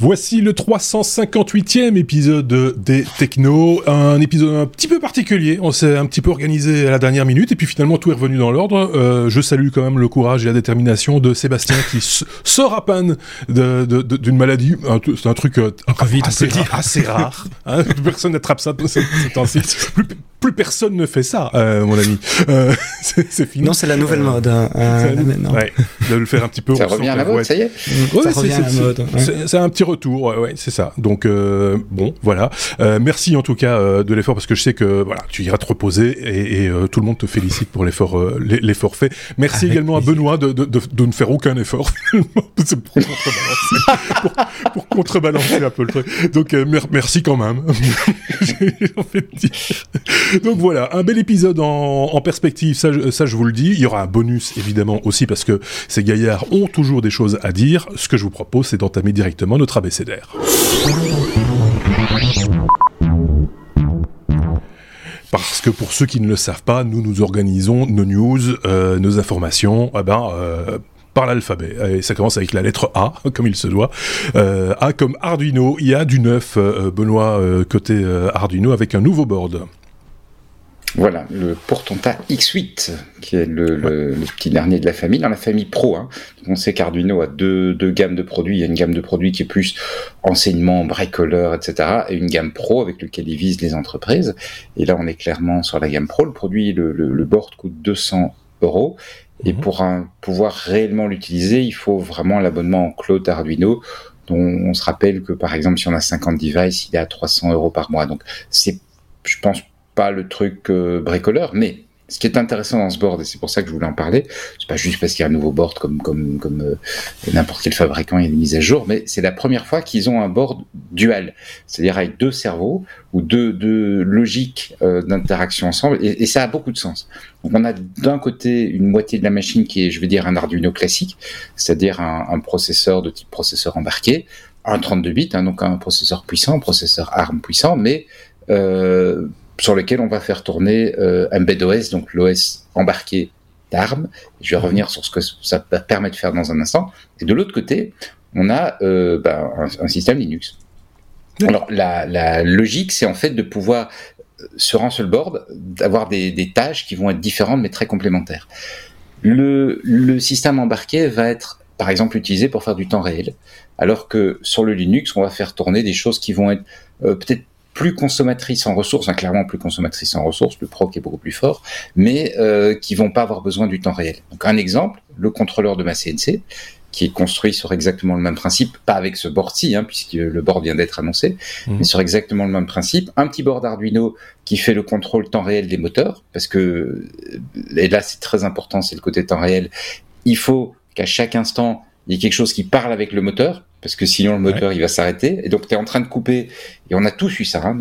Voici le 358e épisode des Techno, un épisode un petit peu particulier. On s'est un petit peu organisé à la dernière minute et puis finalement tout est revenu dans l'ordre. Euh, je salue quand même le courage et la détermination de Sébastien qui sort à peine d'une de, de, maladie. C'est un truc euh, assez, assez, rare. Hein. personne n'attrape ça ces temps-ci. Plus, personne ne fait ça, euh, mon ami. Euh, c'est fini. Non, c'est la nouvelle mode. Hein, euh, ouais, de le faire un petit peu. Ça revient à la mode, ça y est. ça revient à la mode. C'est un petit retour, ouais, c'est ça. Donc euh, bon, voilà. Euh, merci en tout cas euh, de l'effort parce que je sais que voilà, tu iras te reposer et, et tout le monde te félicite pour l'effort, l'effort fait. Merci également à Benoît de, de, de, de, ne faire aucun effort pour contrebalancer, pour, pour, contrebalancer un peu le truc. Donc merci quand même. en fait Donc voilà, un bel épisode en, perspective. Ça, je vous le dis. Il y aura un bonus évidemment aussi parce que ces gaillards ont toujours des choses à dire. Ce que je vous propose, c'est d'entamer directement notre abécédaire. Parce que pour ceux qui ne le savent pas, nous nous organisons nos news, euh, nos informations, eh ben, euh, par l'alphabet. Et ça commence avec la lettre A, comme il se doit. Euh, A comme Arduino. Il y a du neuf, Benoît, côté Arduino, avec un nouveau board. Voilà, le Portonta X8, qui est le, petit dernier de la famille, dans la famille Pro. Hein. On sait qu'Arduino a deux, gammes de produits. Il y a une gamme de produits qui est plus enseignement, bricoleur, etc. Et une gamme Pro avec lequel ils visent les entreprises. Et là, on est clairement sur la gamme Pro. Le produit, le, board coûte 200 euros. Et mhm. pour pouvoir réellement l'utiliser, il faut vraiment l'abonnement en cloud Arduino dont on se rappelle que par exemple si on a 50 devices, il est à 300 euros par mois. Donc c'est, je pense, pas le truc euh, bricoleur, mais ce qui est intéressant dans ce board, et c'est pour ça que je voulais en parler, c'est pas juste parce qu'il y a un nouveau board comme comme comme euh, n'importe quel fabricant, il y a des mises à jour, mais c'est la première fois qu'ils ont un board dual, c'est-à-dire avec deux cerveaux ou deux deux logiques euh, d'interaction ensemble, et, ça a beaucoup de sens. Donc on a d'un côté une moitié de la machine qui est, je veux dire, un Arduino classique, c'est-à-dire un, processeur de type processeur embarqué, un 32 bits, hein, donc un processeur puissant, un processeur ARM puissant, mais euh, sur lequel on va faire tourner euh, OS, donc l'OS embarqué d'ARM. Je vais revenir sur ce que ça permet de faire dans un instant. Et de l'autre côté, on a euh, ben, un, système Linux. Alors la, logique, c'est en fait de pouvoir euh, sur un seul board d'avoir des, tâches qui vont être différentes mais très complémentaires. Le, le système embarqué va être par exemple utilisé pour faire du temps réel, alors que sur le Linux, on va faire tourner des choses qui vont être euh, peut-être plus consommatrices en ressources, hein, clairement plus consommatrices en ressources, le proc est beaucoup plus fort, mais euh, qui vont pas avoir besoin du temps réel. Donc un exemple, le contrôleur de ma CNC, qui est construit sur exactement le même principe, pas avec ce board-ci, hein, puisque le board vient d'être annoncé, mhm. mais sur exactement le même principe. Un petit board Arduino qui fait le contrôle temps réel des moteurs, parce que, et là c'est très important, c'est le côté temps réel, il faut qu'à chaque instant, il y ait quelque chose qui parle avec le moteur, parce que sinon le moteur il va s'arrêter. Et donc tu es en train de couper, et on a tous eu ça, hein,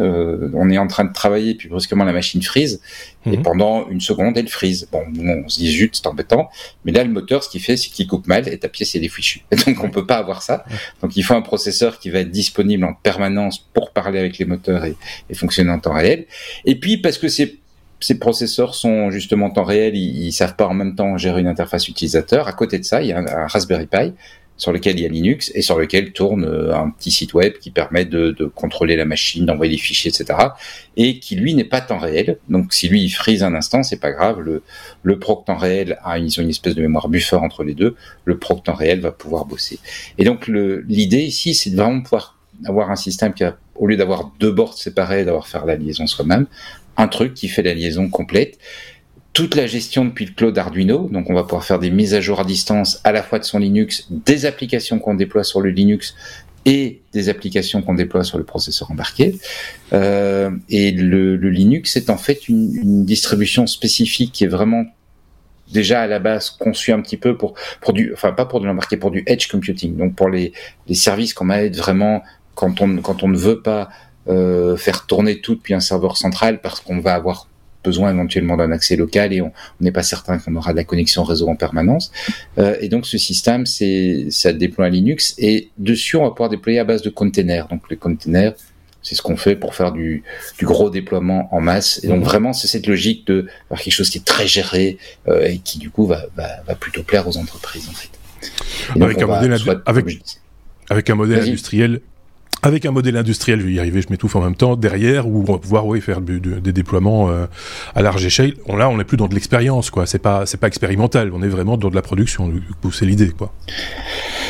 on est en train de travailler, puis brusquement la machine freeze, et mhm. pendant une seconde elle freeze. Bon, on se dit zut, c'est embêtant, mais là le moteur ce qu'il fait c'est qu'il coupe mal, et ta pièce elle est fichue. Et donc on peut pas avoir ça. Donc il faut un processeur qui va être disponible en permanence pour parler avec les moteurs et, fonctionner en temps réel. Et puis parce que ces ces processeurs sont justement en temps réel, ils, ils savent pas en même temps gérer une interface utilisateur. À côté de ça, il y a un Raspberry Pi sur lequel il y a Linux et sur lequel tourne euh, un petit site web qui permet de, de contrôler la machine, d'envoyer des fichiers, etc. Et qui lui n'est pas temps réel. Donc si lui il freeze un instant, c'est pas grave. Le, le proc temps réel a une, espèce de mémoire buffer entre les deux. Le proc temps réel va pouvoir bosser. Et donc l'idée ici, c'est de vraiment pouvoir avoir un système qui a, au lieu d'avoir deux boards séparés, d'avoir faire la liaison soi-même, un truc qui fait la liaison complète toute la gestion depuis le cloud Arduino. Donc, on va pouvoir faire des mises à jour à distance à la fois de son Linux, des applications qu'on déploie sur le Linux et des applications qu'on déploie sur le processeur embarqué. Euh, et le, Linux est en fait une, distribution spécifique qui est vraiment déjà à la base conçue un petit peu pour, pour du, enfin pas pour de l'embarqué, pour du edge computing. Donc pour les, les services qu'on va être vraiment quand on, quand on ne veut pas euh, faire tourner tout depuis un serveur central parce qu'on va avoir besoin éventuellement d'un accès local et on n'est pas certain qu'on aura de la connexion réseau en permanence. Euh, et donc ce système, c'est ça déploie Linux et dessus on va pouvoir déployer à base de containers. Donc les containers, c'est ce qu'on fait pour faire du, du, gros déploiement en masse. Et donc mhm. vraiment, c'est cette logique de faire quelque chose qui est très géré euh, et qui du coup va, va, va, plutôt plaire aux entreprises en fait. avec, avec, avec un modèle industriel avec un modèle industriel, je vais y arriver, je m'étouffe en même temps, derrière, où on va pouvoir faire des déploiements euh, à large échelle. là, on n'est plus dans de l'expérience, quoi. C'est pas, c'est pas expérimental, on est vraiment dans de la production. C'est l'idée, quoi.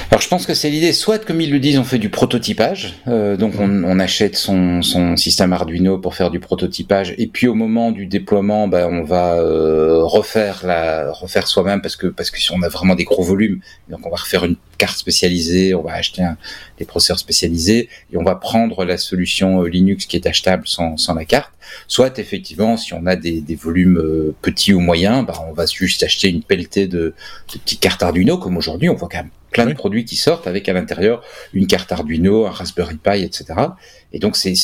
Alors je pense que c'est l'idée, soit comme ils le disent, on fait du prototypage, euh, donc on, on, achète son, son, système Arduino pour faire du prototypage, et puis au moment du déploiement, ben, on va euh, refaire la refaire soi-même parce que parce que si on a vraiment des gros volumes, donc on va refaire une carte spécialisée, on va acheter un, des processeurs spécialisés et on va prendre la solution euh, Linux qui est achetable sans, sans la carte. Soit effectivement, si on a des, des volumes euh, petits ou moyens, bah, on va juste acheter une pelletée de, de petites cartes Arduino, comme aujourd'hui, on voit quand même plein de produits qui sortent avec à l'intérieur une carte Arduino, un Raspberry Pi, etc. Et donc c'est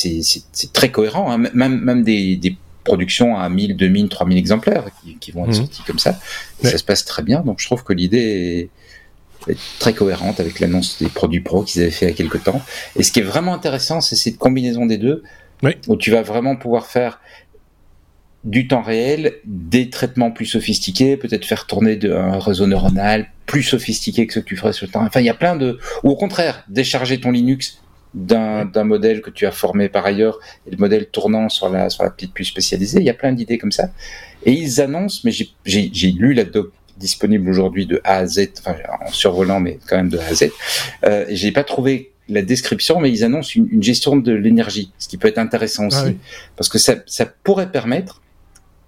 très cohérent, hein. même, même des, des productions à 1000, 2000, 3000 exemplaires qui, qui vont être mmh. sortis comme ça. Et ça se passe très bien. Donc je trouve que l'idée est très cohérente avec l'annonce des produits pro qu'ils avaient fait il y a quelques temps. Et ce qui est vraiment intéressant, c'est cette combinaison des deux, où tu vas vraiment pouvoir faire du temps réel, des traitements plus sophistiqués, peut-être faire tourner un réseau neuronal plus sophistiqué que ce que tu ferais sur le terrain. Enfin, il y a plein de... Ou au contraire, décharger ton Linux d'un modèle que tu as formé par ailleurs et le modèle tournant sur la, sur la petite puce spécialisée. Il y a plein d'idées comme ça. Et ils annoncent, mais j'ai lu la doc disponible aujourd'hui de A à Z, enfin en survolant, mais quand même de A à Z. Euh, J'ai pas trouvé la description, mais ils annoncent une, gestion de l'énergie, ce qui peut être intéressant aussi, ah parce que ça, ça pourrait permettre,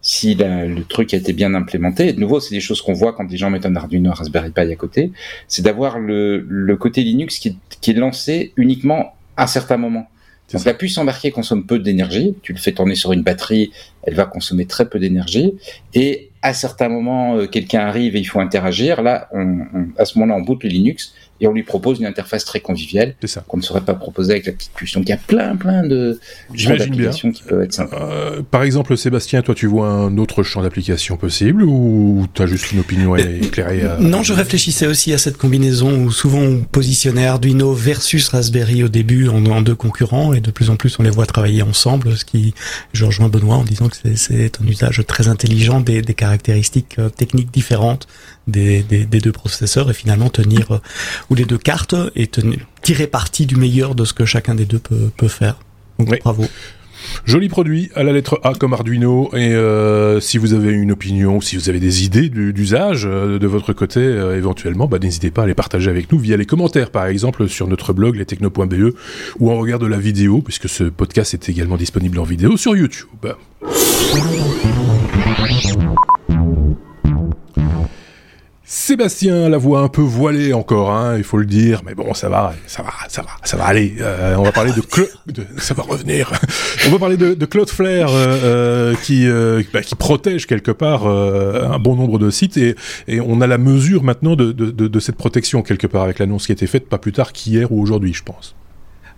si le truc a été bien implémenté, et de nouveau, c'est des choses qu'on voit quand des gens mettent un Arduino, un Raspberry Pi à côté, c'est d'avoir le, le côté Linux qui, qui est lancé uniquement à certains moments. Donc la puce embarquée consomme peu d'énergie. Tu le fais tourner sur une batterie, elle va consommer très peu d'énergie. Et à certains moments, euh, quelqu'un arrive et il faut interagir. Là, on, à ce moment-là, on boot le Linux et on lui propose une interface très conviviale qu'on ne saurait pas proposer avec la petite puce. Donc il y a plein plein de d'applications qui peuvent être sympas. Euh, par exemple, Sébastien, toi tu vois un autre champ d'application possible ou tu as juste une opinion euh, éclairée Non, je réfléchissais aussi à cette combinaison où souvent on positionnait Arduino versus Raspberry au début en, deux concurrents et de plus en plus on les voit travailler ensemble, ce qui je rejoins Benoît en disant que c'est un usage très intelligent des, des caractéristiques euh, techniques différentes des, des, des, deux processeurs et finalement tenir euh, ou les deux cartes et tenir, tirer parti du meilleur de ce que chacun des deux peut, peut faire. Donc bravo. Joli produit à la lettre A comme Arduino et euh, si vous avez une opinion, si vous avez des idées d'usage euh, de votre côté euh, éventuellement, bah, n'hésitez pas à les partager avec nous via les commentaires par exemple sur notre blog lestechno.be ou en regard de la vidéo puisque ce podcast est également disponible en vidéo sur YouTube. Sébastien, la voix un peu voilée encore, hein, il faut le dire, mais bon, ça va, ça va, ça va, ça va aller. Euh, on va parler de, revenir. on va parler de, de Claude Flair euh, euh qui bah, qui protège quelque part un bon nombre de sites et, et on a la mesure maintenant de, de, de cette protection quelque part avec l'annonce qui a été faite pas plus tard qu'hier ou aujourd'hui, je pense.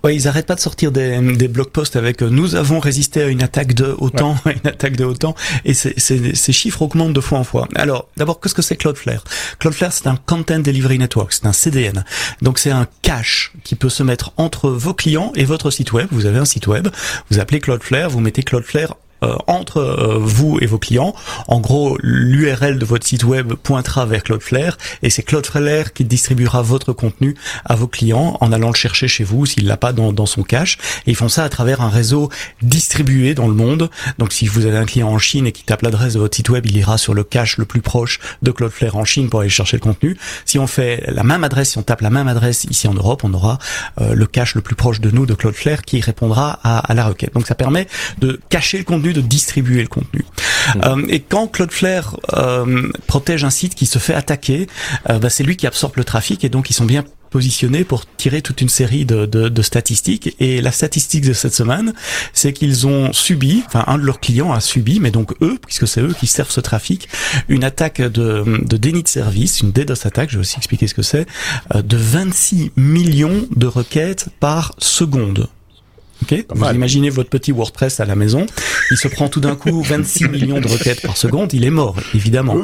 Ouais, ils arrêtent pas de sortir des, des blog posts avec euh, nous avons résisté à une attaque de autant, une attaque de autant, et ces chiffres augmentent de fois en fois. Alors, d'abord, qu'est-ce que c'est Cloudflare? Cloudflare, c'est un Content Delivery Network, c'est un CDN. Donc, c'est un cache qui peut se mettre entre vos clients et votre site web. Vous avez un site web, vous appelez Cloudflare, vous mettez Cloudflare entre euh, vous et vos clients. En gros, l'URL de votre site web pointera vers Cloudflare et c'est Cloudflare qui distribuera votre contenu à vos clients en allant le chercher chez vous s'il l'a pas dans, dans, son cache. Ils font ça à travers un réseau distribué dans le monde. Donc si vous avez un client en Chine et qui tape l'adresse de votre site web, il ira sur le cache le plus proche de Cloudflare en Chine pour aller chercher le contenu. Si on fait la même adresse, si on tape la même adresse ici en Europe, on aura euh, le cache le plus proche de nous de Cloudflare qui répondra à, à la requête. Donc ça permet de cacher le contenu de distribuer le contenu. Mmh. Euh, et quand Cloudflare euh, protège un site qui se fait attaquer, euh, bah, c'est lui qui absorbe le trafic et donc ils sont bien positionnés pour tirer toute une série de, de, de, statistiques. Et la statistique de cette semaine, c'est qu'ils ont subi, enfin un de leurs clients a subi, mais donc eux, puisque c'est eux qui servent ce trafic, une attaque de, de déni de service, une DDoS attaque, je vais aussi expliquer ce que c'est, euh, de 26 millions de requêtes par seconde. Ok, vous imaginez votre petit WordPress à la maison, il se prend tout d'un coup 26 millions de requêtes par seconde, il est mort, évidemment.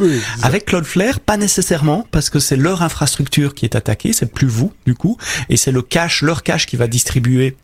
Avec Cloudflare, pas nécessairement, parce que c'est leur infrastructure qui est attaquée, c'est plus vous, du coup, et c'est le cache, leur cache qui va distribuer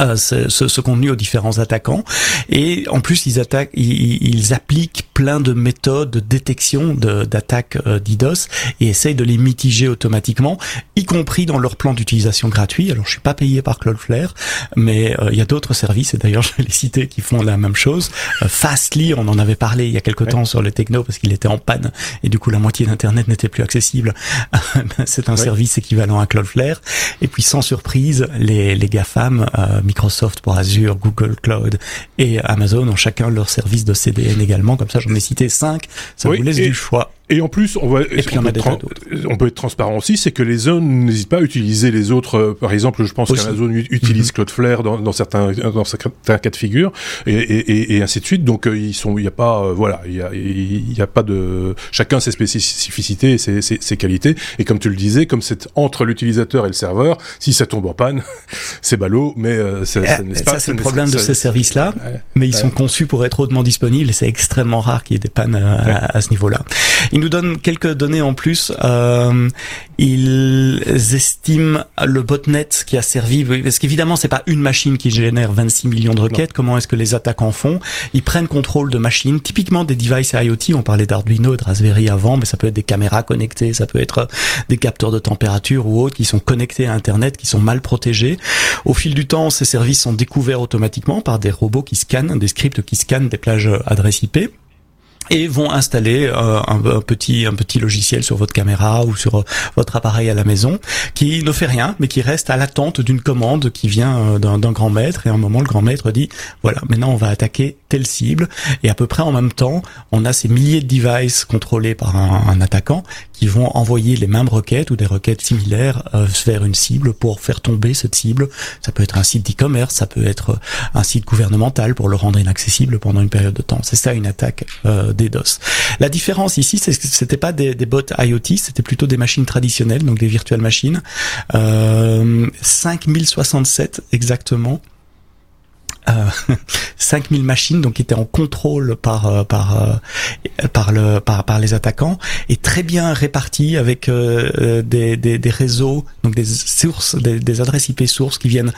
euh, ce, ce, contenu aux différents attaquants. Et en plus ils attaquent ils, ils appliquent plein de méthodes de détection d'attaques de, euh, d'IDOS et essayent de les mitiger automatiquement y compris dans leur plan d'utilisation gratuit. Alors je suis pas payé par Cloudflare mais euh, il y a d'autres services et d'ailleurs je vais les citer qui font la même chose. Fastly on en avait parlé il y a quelque temps sur le techno parce qu'il était en panne et du coup la moitié d'internet n'était plus accessible. C'est un service équivalent à Cloudflare. Et puis sans surprise les, les GAFAM Microsoft pour Azure, Google Cloud et Amazon ont chacun leur service de CDN également. Comme ça, j'en ai cité cinq. Ça vous laisse du choix. Et en plus, on, va, on, peut être transparent aussi, c'est que les zones n'hésitent pas à utiliser les autres. Euh, par exemple, je pense qu'Amazon utilise mm-hmm. Cloudflare dans, dans, certains dans certains cas de figure, et, et, et ainsi de suite. Donc, euh, ils sont, il n'y a pas, euh, voilà, il y a, il y a pas de, chacun ses spécificités et ses, ses, ses, qualités. Et comme tu le disais, comme c'est entre l'utilisateur et le serveur, si ça tombe en panne, c'est ballot, mais ça, ça, eh, ça c'est le problème de ces services-là. mais ils sont conçus pour être hautement disponibles et c'est extrêmement rare qu'il y ait des pannes à, à ce niveau-là nous donne quelques données en plus. Euh, ils estiment le botnet qui a servi, parce qu'évidemment c'est pas une machine qui génère 26 millions de requêtes. Comment est-ce que les attaquants font? Ils prennent contrôle de machines, typiquement des devices IoT. On parlait d'Arduino, de Raspberry avant, mais ça peut être des caméras connectées, ça peut être des capteurs de température ou autres qui sont connectés à Internet, qui sont mal protégés. Au fil du temps, ces services sont découverts automatiquement par des robots qui scannent, des scripts qui scannent des plages adresses IP et vont installer euh, un, petit un petit logiciel sur votre caméra ou sur euh, votre appareil à la maison qui ne fait rien mais qui reste à l'attente d'une commande qui vient euh, d'un grand maître. Et à un moment le grand maître dit voilà maintenant on va attaquer telle cible. Et à peu près en même temps on a ces milliers de devices contrôlés par un, attaquant qui vont envoyer les mêmes requêtes ou des requêtes similaires vers une cible pour faire tomber cette cible. Ça peut être un site d'e-commerce ça peut être un site gouvernemental pour le rendre inaccessible pendant une période de temps. C'est ça une attaque des DOS. La différence ici, c'est que c'était pas des, des, bots IoT, c'était plutôt des machines traditionnelles, donc des virtual machines. Euh, 5067 exactement euh, 5000 machines donc qui étaient en contrôle par euh, par euh, par le par par les attaquants et très bien réparties avec euh, des, des, des réseaux donc des sources des, des adresses IP sources qui viennent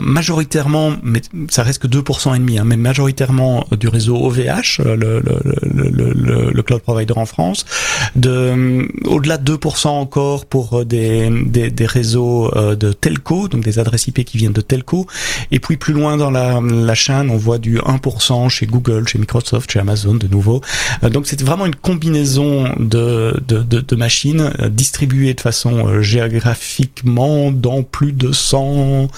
majoritairement mais ça reste que 2% et demi hein, mais majoritairement du réseau OVH le le, le, le, le cloud provider en France. De au-delà de 2% encore pour des, des, des réseaux de telco donc des adresses IP qui viennent de telco. Et puis plus loin dans la la chaîne, on voit du 1% chez Google, chez Microsoft, chez Amazon de nouveau. Euh, donc c'est vraiment une combinaison de, de, de, machines euh, distribuées de façon euh, géographiquement dans plus de 100,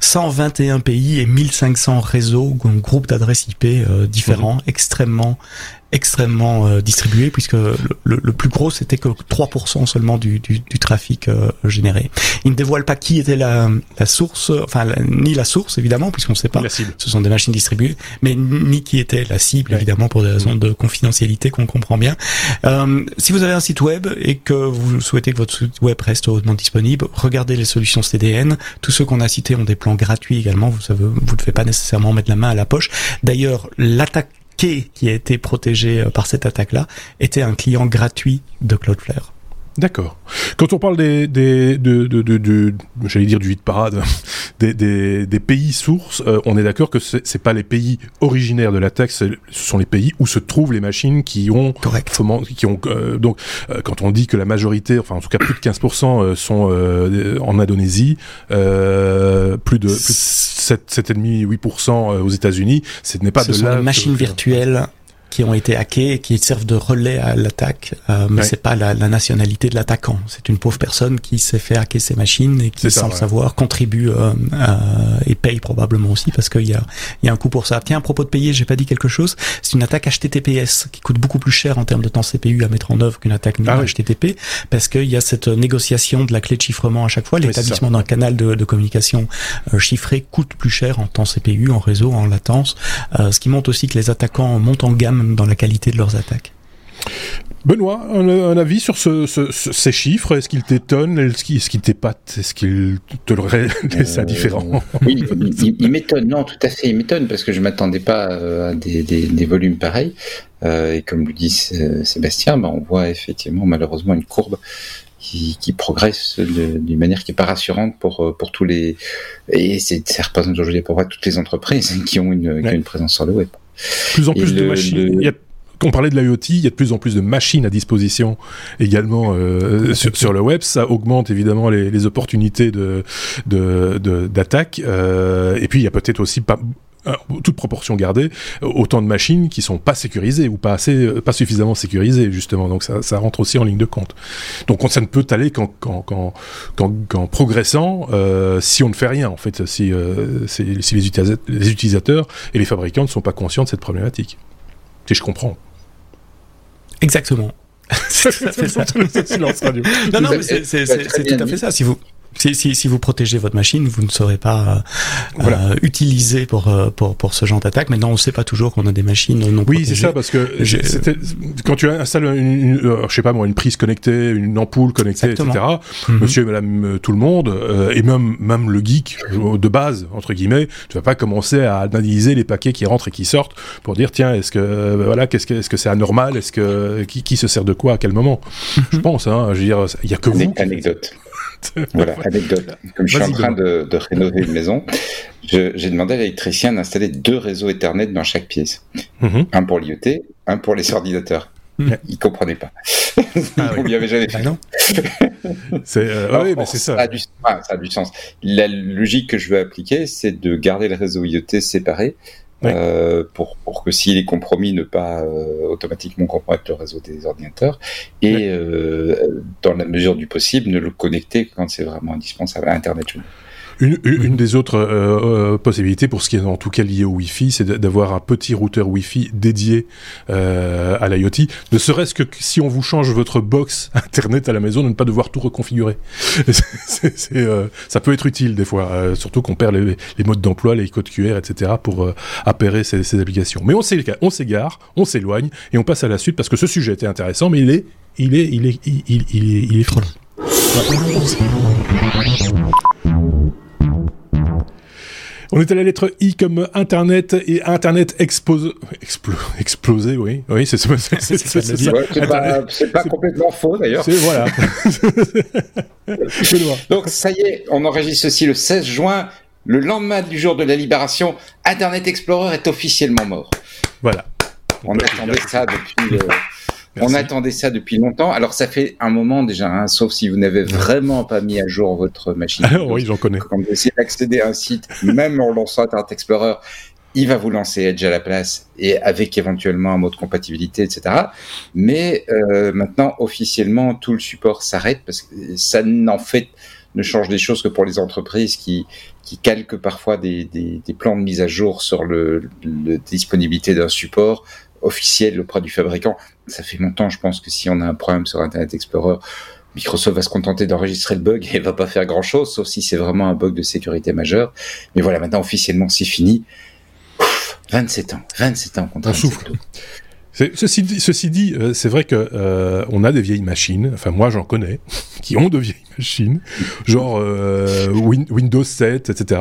121 pays et 1500 réseaux, groupes d'adresses IP différents, mhm. extrêmement extrêmement euh, distribué puisque le, le, plus gros c'était que 3% seulement du, du, du trafic euh, généré. Il ne dévoile pas qui était la, la source, enfin ni la source évidemment puisqu'on ne sait pas. Ce sont des machines distribuées, mais ni qui était la cible évidemment pour des raisons de confidentialité qu'on comprend bien. Euh, si vous avez un site web et que vous souhaitez que votre site web reste hautement disponible, regardez les solutions CDN. Tous ceux qu'on a cités ont des plans gratuits également. Vous savez, vous ne faites pas nécessairement mettre la main à la poche. D'ailleurs, l'attaque qui a été protégé euh, par cette attaque-là était un client gratuit de Cloudflare. D'accord. Quand on parle des, des de, de, de, de j'allais dire du hit parade, des, des, des pays sources, euh, on est d'accord que c'est pas les pays originaires de l'attaque, ce sont les pays où se trouvent les machines qui ont Correct. qui ont euh, donc euh, quand on dit que la majorité, enfin en tout cas plus de 15% sont en Indonésie, plus de plus de 7 7,5 8% aux États-unis, ce n'est pas ce de sont machines virtuelles qui ont été hackés et qui servent de relais à l'attaque, euh, mais c'est pas la, la, nationalité de l'attaquant. C'est une pauvre personne qui s'est fait hacker ses machines et qui, sans le savoir, contribue euh, et paye probablement aussi parce qu'il y a, y a un coût pour ça. Tiens, à propos de payer, j'ai pas dit quelque chose. C'est une attaque HTTPS qui coûte beaucoup plus cher en termes de temps CPU à mettre en œuvre qu'une attaque ah, HTTP parce qu'il y a cette négociation de la clé de chiffrement à chaque fois. L'établissement d'un canal de, de communication euh, chiffré coûte plus cher en temps CPU, en réseau, en latence, euh, ce qui montre aussi que les attaquants montent en gamme dans la qualité de leurs attaques. Benoît, un, avis sur ces chiffres? Est-ce qu'ils t'étonnent? Est-ce qu'ils t'épatent? Est-ce qu'ils te laissent indifférent? euh, Oui, ils m'étonnent. Non, tout à fait, ils m'étonnent parce que je m'attendais pas euh, à des, volumes pareils. Euh, et comme le dit Sébastien, bah, on voit effectivement malheureusement une courbe qui, qui progresse d'une manière qui est pas rassurante pour pour tous les et ça représente aujourd'hui pour moi toutes les entreprises qui ont une, qui ont une présence sur le web. Plus en plus de machines. On parlait de l'IoT, il y a de plus en plus de machines à disposition également euh, sur, le web. Ça augmente évidemment les, opportunités de d'attaque. Euh, et puis il y a peut-être aussi pas toute proportion gardée, autant de machines qui sont pas sécurisées ou pas assez, pas suffisamment sécurisées justement. Donc ça, ça rentre aussi en ligne de compte. Donc ça ne peut aller qu'en qu'en progressant si on ne fait rien en fait, si, si les, utilisateurs, les utilisateurs et les fabricants ne sont pas conscients de cette problématique. Si je comprends. Exactement. c'est ça. Non, non, mais c'est tout à fait ça. Si vous, si, si, si, vous protégez votre machine, vous ne serez pas euh, voilà. euh, utilisé pour, euh, pour, pour ce genre d'attaque. Maintenant, on ne sait pas toujours qu'on a des machines non Oui, c'est ça, parce que quand tu installes, une, euh, je sais pas moi, une prise connectée, une ampoule connectée, etc., monsieur et madame euh, tout le monde, et même, même le geek de base, entre guillemets, tu vas pas commencer à analyser les paquets qui rentrent et qui sortent pour dire, tiens, est-ce que, voilà, qu'est-ce que, est-ce que c'est anormal, est-ce que, qui, qui, se sert de quoi, à quel moment? Mhm. Je pense, hein, je veux dire, il y a que vous. Anecdote. voilà, anecdote. Comme je suis en train de, rénover une maison, j'ai demandé à l'électricien d'installer deux réseaux Ethernet dans chaque pièce. Mhm. Un pour l'IoT, un pour les ordinateurs. Mhm. Il comprenait pas. Ah, On lui avait jamais fait. non. c'est euh, oui, mais c'est ça. Ça a, du, ça a, du, sens. La logique que je veux appliquer, c'est de garder le réseau IoT séparé euh, pour, pour que s'il est compromis, ne pas euh, automatiquement compromettre le réseau des ordinateurs, et euh, dans la mesure du possible, ne le connecter quand c'est vraiment indispensable à Internet. Une, une, des autres euh, euh, possibilités, pour ce qui est en tout cas lié au Wi-Fi, c'est d'avoir un petit routeur Wi-Fi dédié euh, à l'IoT. Ne serait-ce que si on vous change votre box Internet à la maison, de ne pas devoir tout reconfigurer. euh, ça peut être utile des fois, euh, surtout qu'on perd les, les, modes d'emploi, les codes QR, etc. pour appairer ces, ces, applications. Mais on s'égare, on s'éloigne et on passe à la suite parce que ce sujet était intéressant, mais il est, il est, il est, il, il, il est, il est on est à la lettre I comme Internet et Internet expose, explosé, oui, oui, c'est ça. C'est pas, complètement faux d'ailleurs. Voilà. Donc ça y est, on enregistre ceci le 16 juin, le lendemain du jour de la libération. Internet Explorer est officiellement mort. Voilà. On, attendait ça depuis. On attendait ça depuis longtemps. Alors ça fait un moment déjà, hein, sauf si vous n'avez vraiment pas mis à jour votre machine. Ah, oui, j'en connais. Quand vous essayez d'accéder à un site, même en lançant Internet Explorer, il va vous lancer Edge à la place et avec éventuellement un mot de compatibilité, etc. Mais euh, maintenant, officiellement, tout le support s'arrête parce que ça n'en fait ne change des choses que pour les entreprises qui, qui calquent parfois des, des, des plans de mise à jour sur le, le disponibilité d'un support officiel auprès du fabricant. Ça fait longtemps, je pense que si on a un problème sur Internet Explorer, Microsoft va se contenter d'enregistrer le bug et va pas faire grand chose, sauf si c'est vraiment un bug de sécurité majeur. Mais voilà, maintenant officiellement c'est fini. 27 ans, 27 ans qu'on souffle. Ceci ceci dit euh, c'est vrai que euh, on a des vieilles machines. Enfin, moi, j'en connais qui ont de vieilles machines, genre euh, Windows 7, etc.,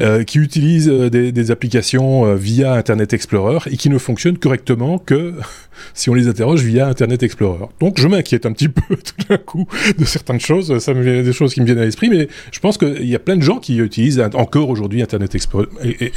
euh, qui utilisent euh, des, des applications euh, via Internet Explorer et qui ne fonctionnent correctement que si on les interroge via Internet Explorer. Donc, je m'inquiète un petit peu tout d'un coup de certaines choses. Ça me vient des choses qui me viennent à l'esprit, mais je pense qu'il y a plein de gens qui utilisent encore aujourd'hui Internet Explorer et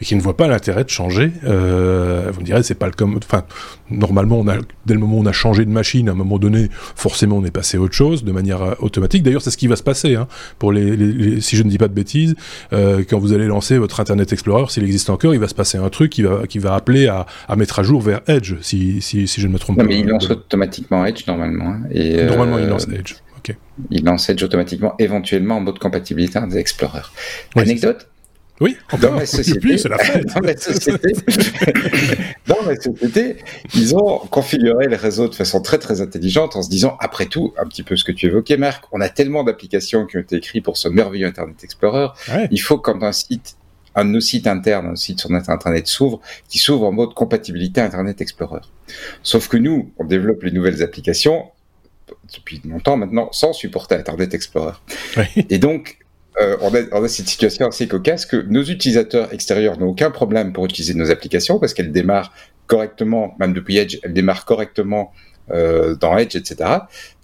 qui ne voient pas l'intérêt de changer. vous me direz, c'est pas le comme, enfin, normalement, on a, dès le moment où on a changé de machine, à un moment donné, forcément, on est passé à autre chose de manière euh, automatique. D'ailleurs, c'est ce qui va se passer. Hein, pour les, les, si je ne dis pas de bêtises, euh, quand vous allez lancer votre Internet Explorer, s'il existe encore, il va se passer un truc qui va, qui va appeler à, à mettre à jour vers Edge, si, si, si je ne me trompe non, pas. Mais il lance automatiquement Edge normalement. Hein, et normalement, il euh, lance Edge. ok Il lance Edge automatiquement, éventuellement en mode compatibilité Internet Explorer. Anecdote oui, dans la société, la dans, la société. Dans la société, ils ont configuré les réseaux de façon très très intelligente en se disant, après tout, un petit peu ce que tu évoquais, Marc, on a tellement d'applications qui ont été écrites pour ce merveilleux Internet Explorer, il faut quand un site, un de nos sites internes, un site sur notre Internet s'ouvre, qui s'ouvre en mode compatibilité Internet Explorer. Sauf que nous, on développe les nouvelles applications depuis longtemps maintenant sans supporter Internet Explorer. Et donc, euh, on, a, cette situation assez cocasse que nos utilisateurs extérieurs n'ont aucun problème pour utiliser nos applications parce qu'elles démarrent correctement, même depuis Edge, elles démarrent correctement euh, dans Edge, etc.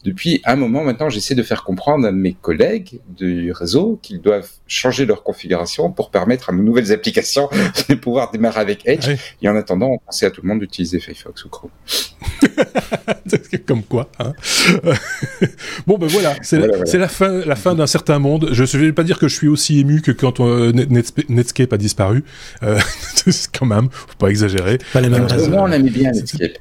depuis un moment maintenant, j'essaie de faire comprendre à mes collègues du réseau qu'ils doivent changer leur configuration pour permettre à nos nouvelles applications de pouvoir démarrer avec Edge. Et en attendant, on pensait à tout le monde d'utiliser Firefox ou Chrome. Comme quoi. Hein bon ben voilà, c'est la, fin, la fin d'un certain monde. Je ne vais pas dire que je suis aussi ému que quand euh, Netscape a disparu. Euh, quand même, faut pas exagérer. Pas les mêmes raisons. on aimait bien Netscape.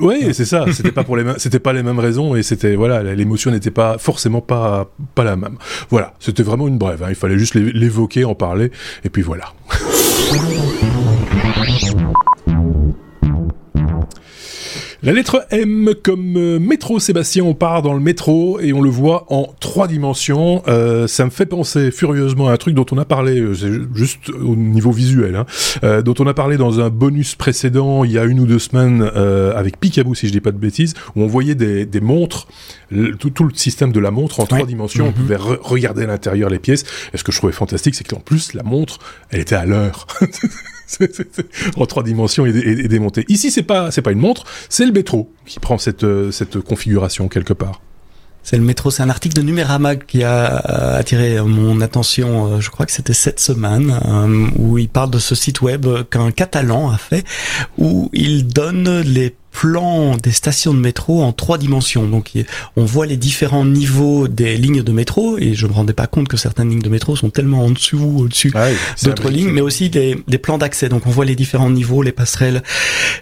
Oui, c'est ça. C'était pas pour les mêmes, c'était pas les mêmes raisons et c'était voilà, l'émotion n'était pas forcément pas la même. Voilà, c'était vraiment une brève. Hein. Il fallait juste l'évoquer, en parler et puis voilà. La lettre M comme euh, métro, Sébastien, on part dans le métro et on le voit en trois dimensions. Euh, ça me fait penser furieusement à un truc dont on a parlé, euh, juste au niveau visuel, hein, dont on a parlé dans un bonus précédent il y a une ou deux semaines avec Picaboo, si je dis pas de bêtises, où on voyait des, montres, tout, le système de la montre en trois dimensions, on mhm. pouvait regarder à l'intérieur les pièces. Et ce que je trouvais fantastique, c'est qu'en plus, la montre, elle était à l'heure. en trois dimensions et, démonté. Ici, c'est pas c'est pas une montre, c'est le métro qui prend cette euh, cette configuration quelque part. C'est le métro, c'est un article de Numérama qui a euh, attiré mon attention, euh, je crois que c'était cette semaine, où il parle de ce site web qu'un Catalan a fait, où il donne les plan des stations de métro en trois dimensions. Donc on voit les différents niveaux des lignes de métro et je me rendais pas compte que certaines lignes de métro sont tellement en dessous ou au-dessus ah d'autres lignes, mais aussi des, des plans d'accès. Donc on voit les différents niveaux, les passerelles,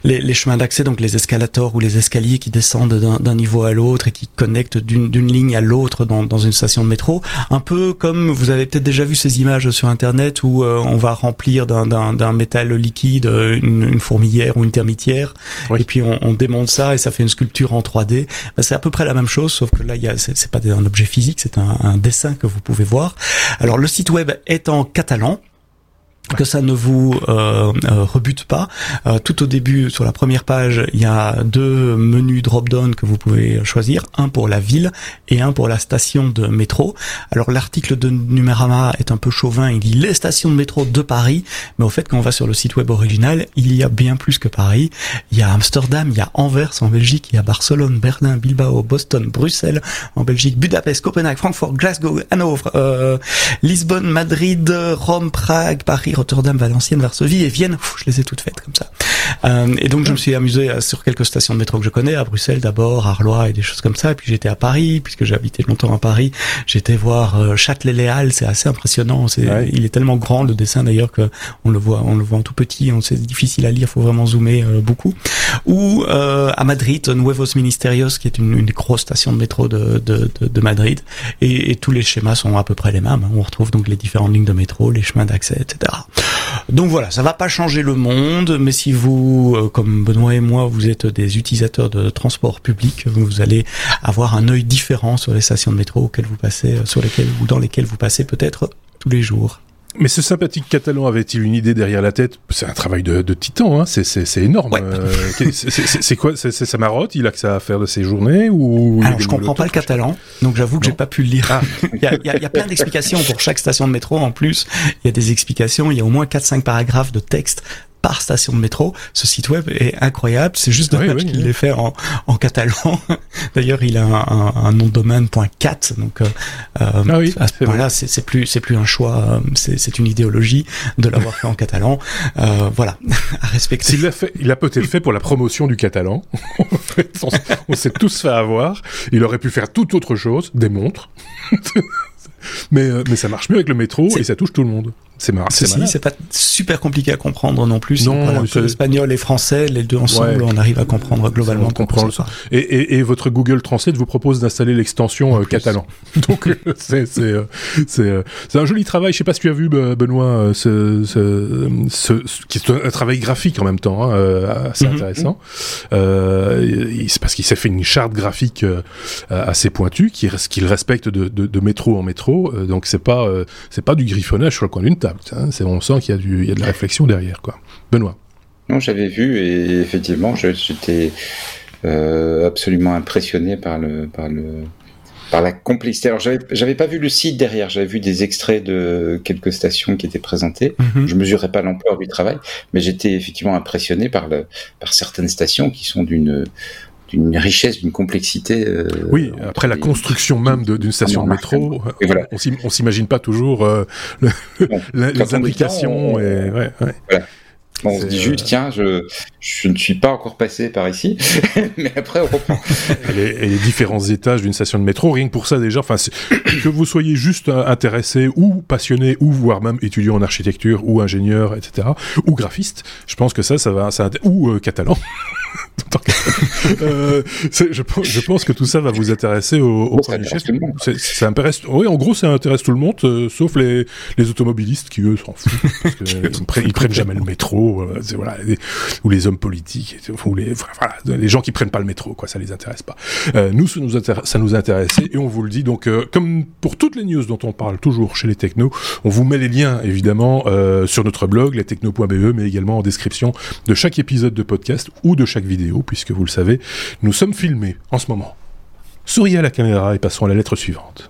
les, les chemins d'accès, donc les escalators ou les escaliers qui descendent d'un niveau à l'autre et qui connectent d'une ligne à l'autre dans, dans une station de métro. Un peu comme vous avez peut-être déjà vu ces images sur internet où euh, on va remplir d'un métal liquide une, une, fourmilière ou une termitière et puis on, on démonte ça et ça fait une sculpture en 3D. Bah, c'est à peu près la même chose, sauf que là, il y a, c'est, pas un objet physique, c'est un dessin que vous pouvez voir. Alors le site web est en catalan que ça ne vous euh, euh, rebute pas. Euh, tout au début, sur la première page, il y a deux menus drop-down que vous pouvez choisir, un pour la ville et un pour la station de métro. Alors l'article de Numérama est un peu chauvin, il dit les stations de métro de Paris, mais au fait quand on va sur le site web original, il y a bien plus que Paris. Il y a Amsterdam, il y a Anvers en Belgique, il y a Barcelone, Berlin, Bilbao, Boston, Bruxelles en Belgique, Budapest, Copenhague, Francfort, Glasgow, Hanovre, Lisbonne, Madrid, Rome, Prague, Paris, Rotterdam, Valenciennes, Varsovie et Vienne. je les ai toutes faites comme ça. Euh, et donc je me suis amusé sur quelques stations de métro que je connais, à Bruxelles d'abord, Arlois et des choses comme ça. Et puis j'étais à Paris, puisque j'ai habité longtemps à Paris. J'étais voir euh, Châtelet-Les c'est assez impressionnant. C'est, il est tellement grand le dessin d'ailleurs que on le voit, on le voit en tout petit. On c'est difficile à lire, faut vraiment zoomer euh, beaucoup. Ou euh, à Madrid, Nuevos Ministerios, qui est une, une grosse station de métro de, de, de, de Madrid. Et, et, tous les schémas sont à peu près les mêmes. On retrouve donc les différentes lignes de métro, les chemins d'accès, etc. Donc voilà, ça va pas changer le monde, mais si vous, euh, comme Benoît et moi, vous êtes des utilisateurs de transport public, vous allez avoir un œil différent sur les stations de métro auxquelles vous passez, euh, sur lesquelles ou dans lesquelles vous passez peut-être tous les jours. Mais ce sympathique catalan avait-il une idée derrière la tête? C'est un travail de, de titan, hein. c'est énorme. Euh, c'est quoi? C'est sa marotte? Il a que ça à faire de ses journées ou Alors je comprends pas le catalan, donc j'avoue que j'ai pas pu le lire. Ah. il, y a, il, y a, plein d'explications pour chaque station de métro. En plus, il y a des explications. Il y a au moins 4-5 paragraphes de texte par station de métro. Ce site web est incroyable. C'est juste dommage oui, qu'il l'ait fait en, en catalan. D'ailleurs, il a un, un, nom de domaine .cat. Donc, euh, euh ah à ce point-là, c'est plus, c'est plus un choix. Euh, c'est une idéologie de l'avoir fait en catalan. Euh, voilà, à respecter. Il l'a fait, il a peut-être fait pour la promotion du catalan. on s'est tous fait avoir. Il aurait pu faire toute autre chose, des montres. mais, euh, mais ça marche mieux avec le métro et ça touche tout le monde. C'est marrant. c'est pas super compliqué à comprendre non plus. Non, espagnol et français, les deux ensemble, on arrive à comprendre globalement. On comprend et, et, et, votre Google Translate vous propose d'installer l'extension euh, catalan. Donc euh, c'est c'est c'est c'est un joli travail. Je sais pas si tu as vu Benoît, ce, ce, ce, qui est un travail graphique en même temps, hein, assez mhm. intéressant. Euh, c'est parce qu'il s'est fait une charte graphique assez pointue, qui qu'il respecte de, de, de métro en métro euh, donc c'est pas euh, c'est pas du griffonnage sur le coin d'une table. Hein. c'est on sent qu'il y a du il y a de la réflexion derrière quoi. Benoît. Non, j'avais vu et effectivement j'étais euh, absolument impressionné par le par le par la complexité. Alors j'avais j'avais pas vu le site derrière, j'avais vu des extraits de quelques stations qui étaient présentées. Mm-hmm. Je mesurais pas l'ampleur du travail, mais j'étais effectivement impressionné par le par certaines stations qui sont d'une d'une richesse, d'une complexité. Euh, oui, après la construction même d'une station de métro, voilà. on s'imagine pas toujours euh, les imbrications. Et, ouais, ouais. Voilà. on se dit juste, tiens, je, je ne suis pas encore passé par ici, mais après on reprend. et, les, différents étages d'une station de métro, rien que pour ça déjà, enfin, que vous soyez juste intéressé ou passionné ou voire même étudiant en architecture ou ingénieur, etc., ou graphiste, je pense que ça, ça va, ça, ou euh, catalan. Euh, je, je, pense que tout ça va vous intéresser au, au ça, intéresse tout le monde. Ça intéresse, oui, en gros, ça intéresse tout le monde, euh, sauf les, les automobilistes qui eux s'en foutent, parce que, ils, prennent, ils, prennent, jamais le métro, euh, voilà, les, ou les hommes politiques, ou les, voilà, les gens qui prennent pas le métro, quoi, ça les intéresse pas. Nous, ça nous, intéresse, ça nous intéressait, et on vous le dit. Donc, comme pour toutes les news dont on parle toujours chez les technos, on vous met les liens évidemment sur notre blog, lestechno.be, mais également en description de chaque épisode de podcast ou de chaque vidéo, puisque vous le savez, nous sommes filmés en ce moment. Souriez à la caméra et passons à la lettre suivante.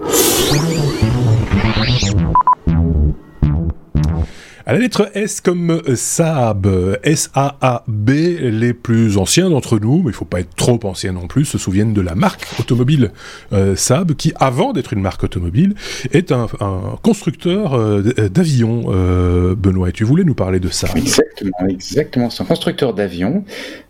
À la lettre S comme Saab, S-A-A-B, les plus anciens d'entre nous, mais il faut pas être trop ancien non plus, se souviennent de la marque automobile euh, Saab, qui avant d'être une marque automobile, est un, constructeur euh, d'avions. Euh, Benoît, tu voulais nous parler de ça Exactement, exactement. C'est un constructeur d'avions,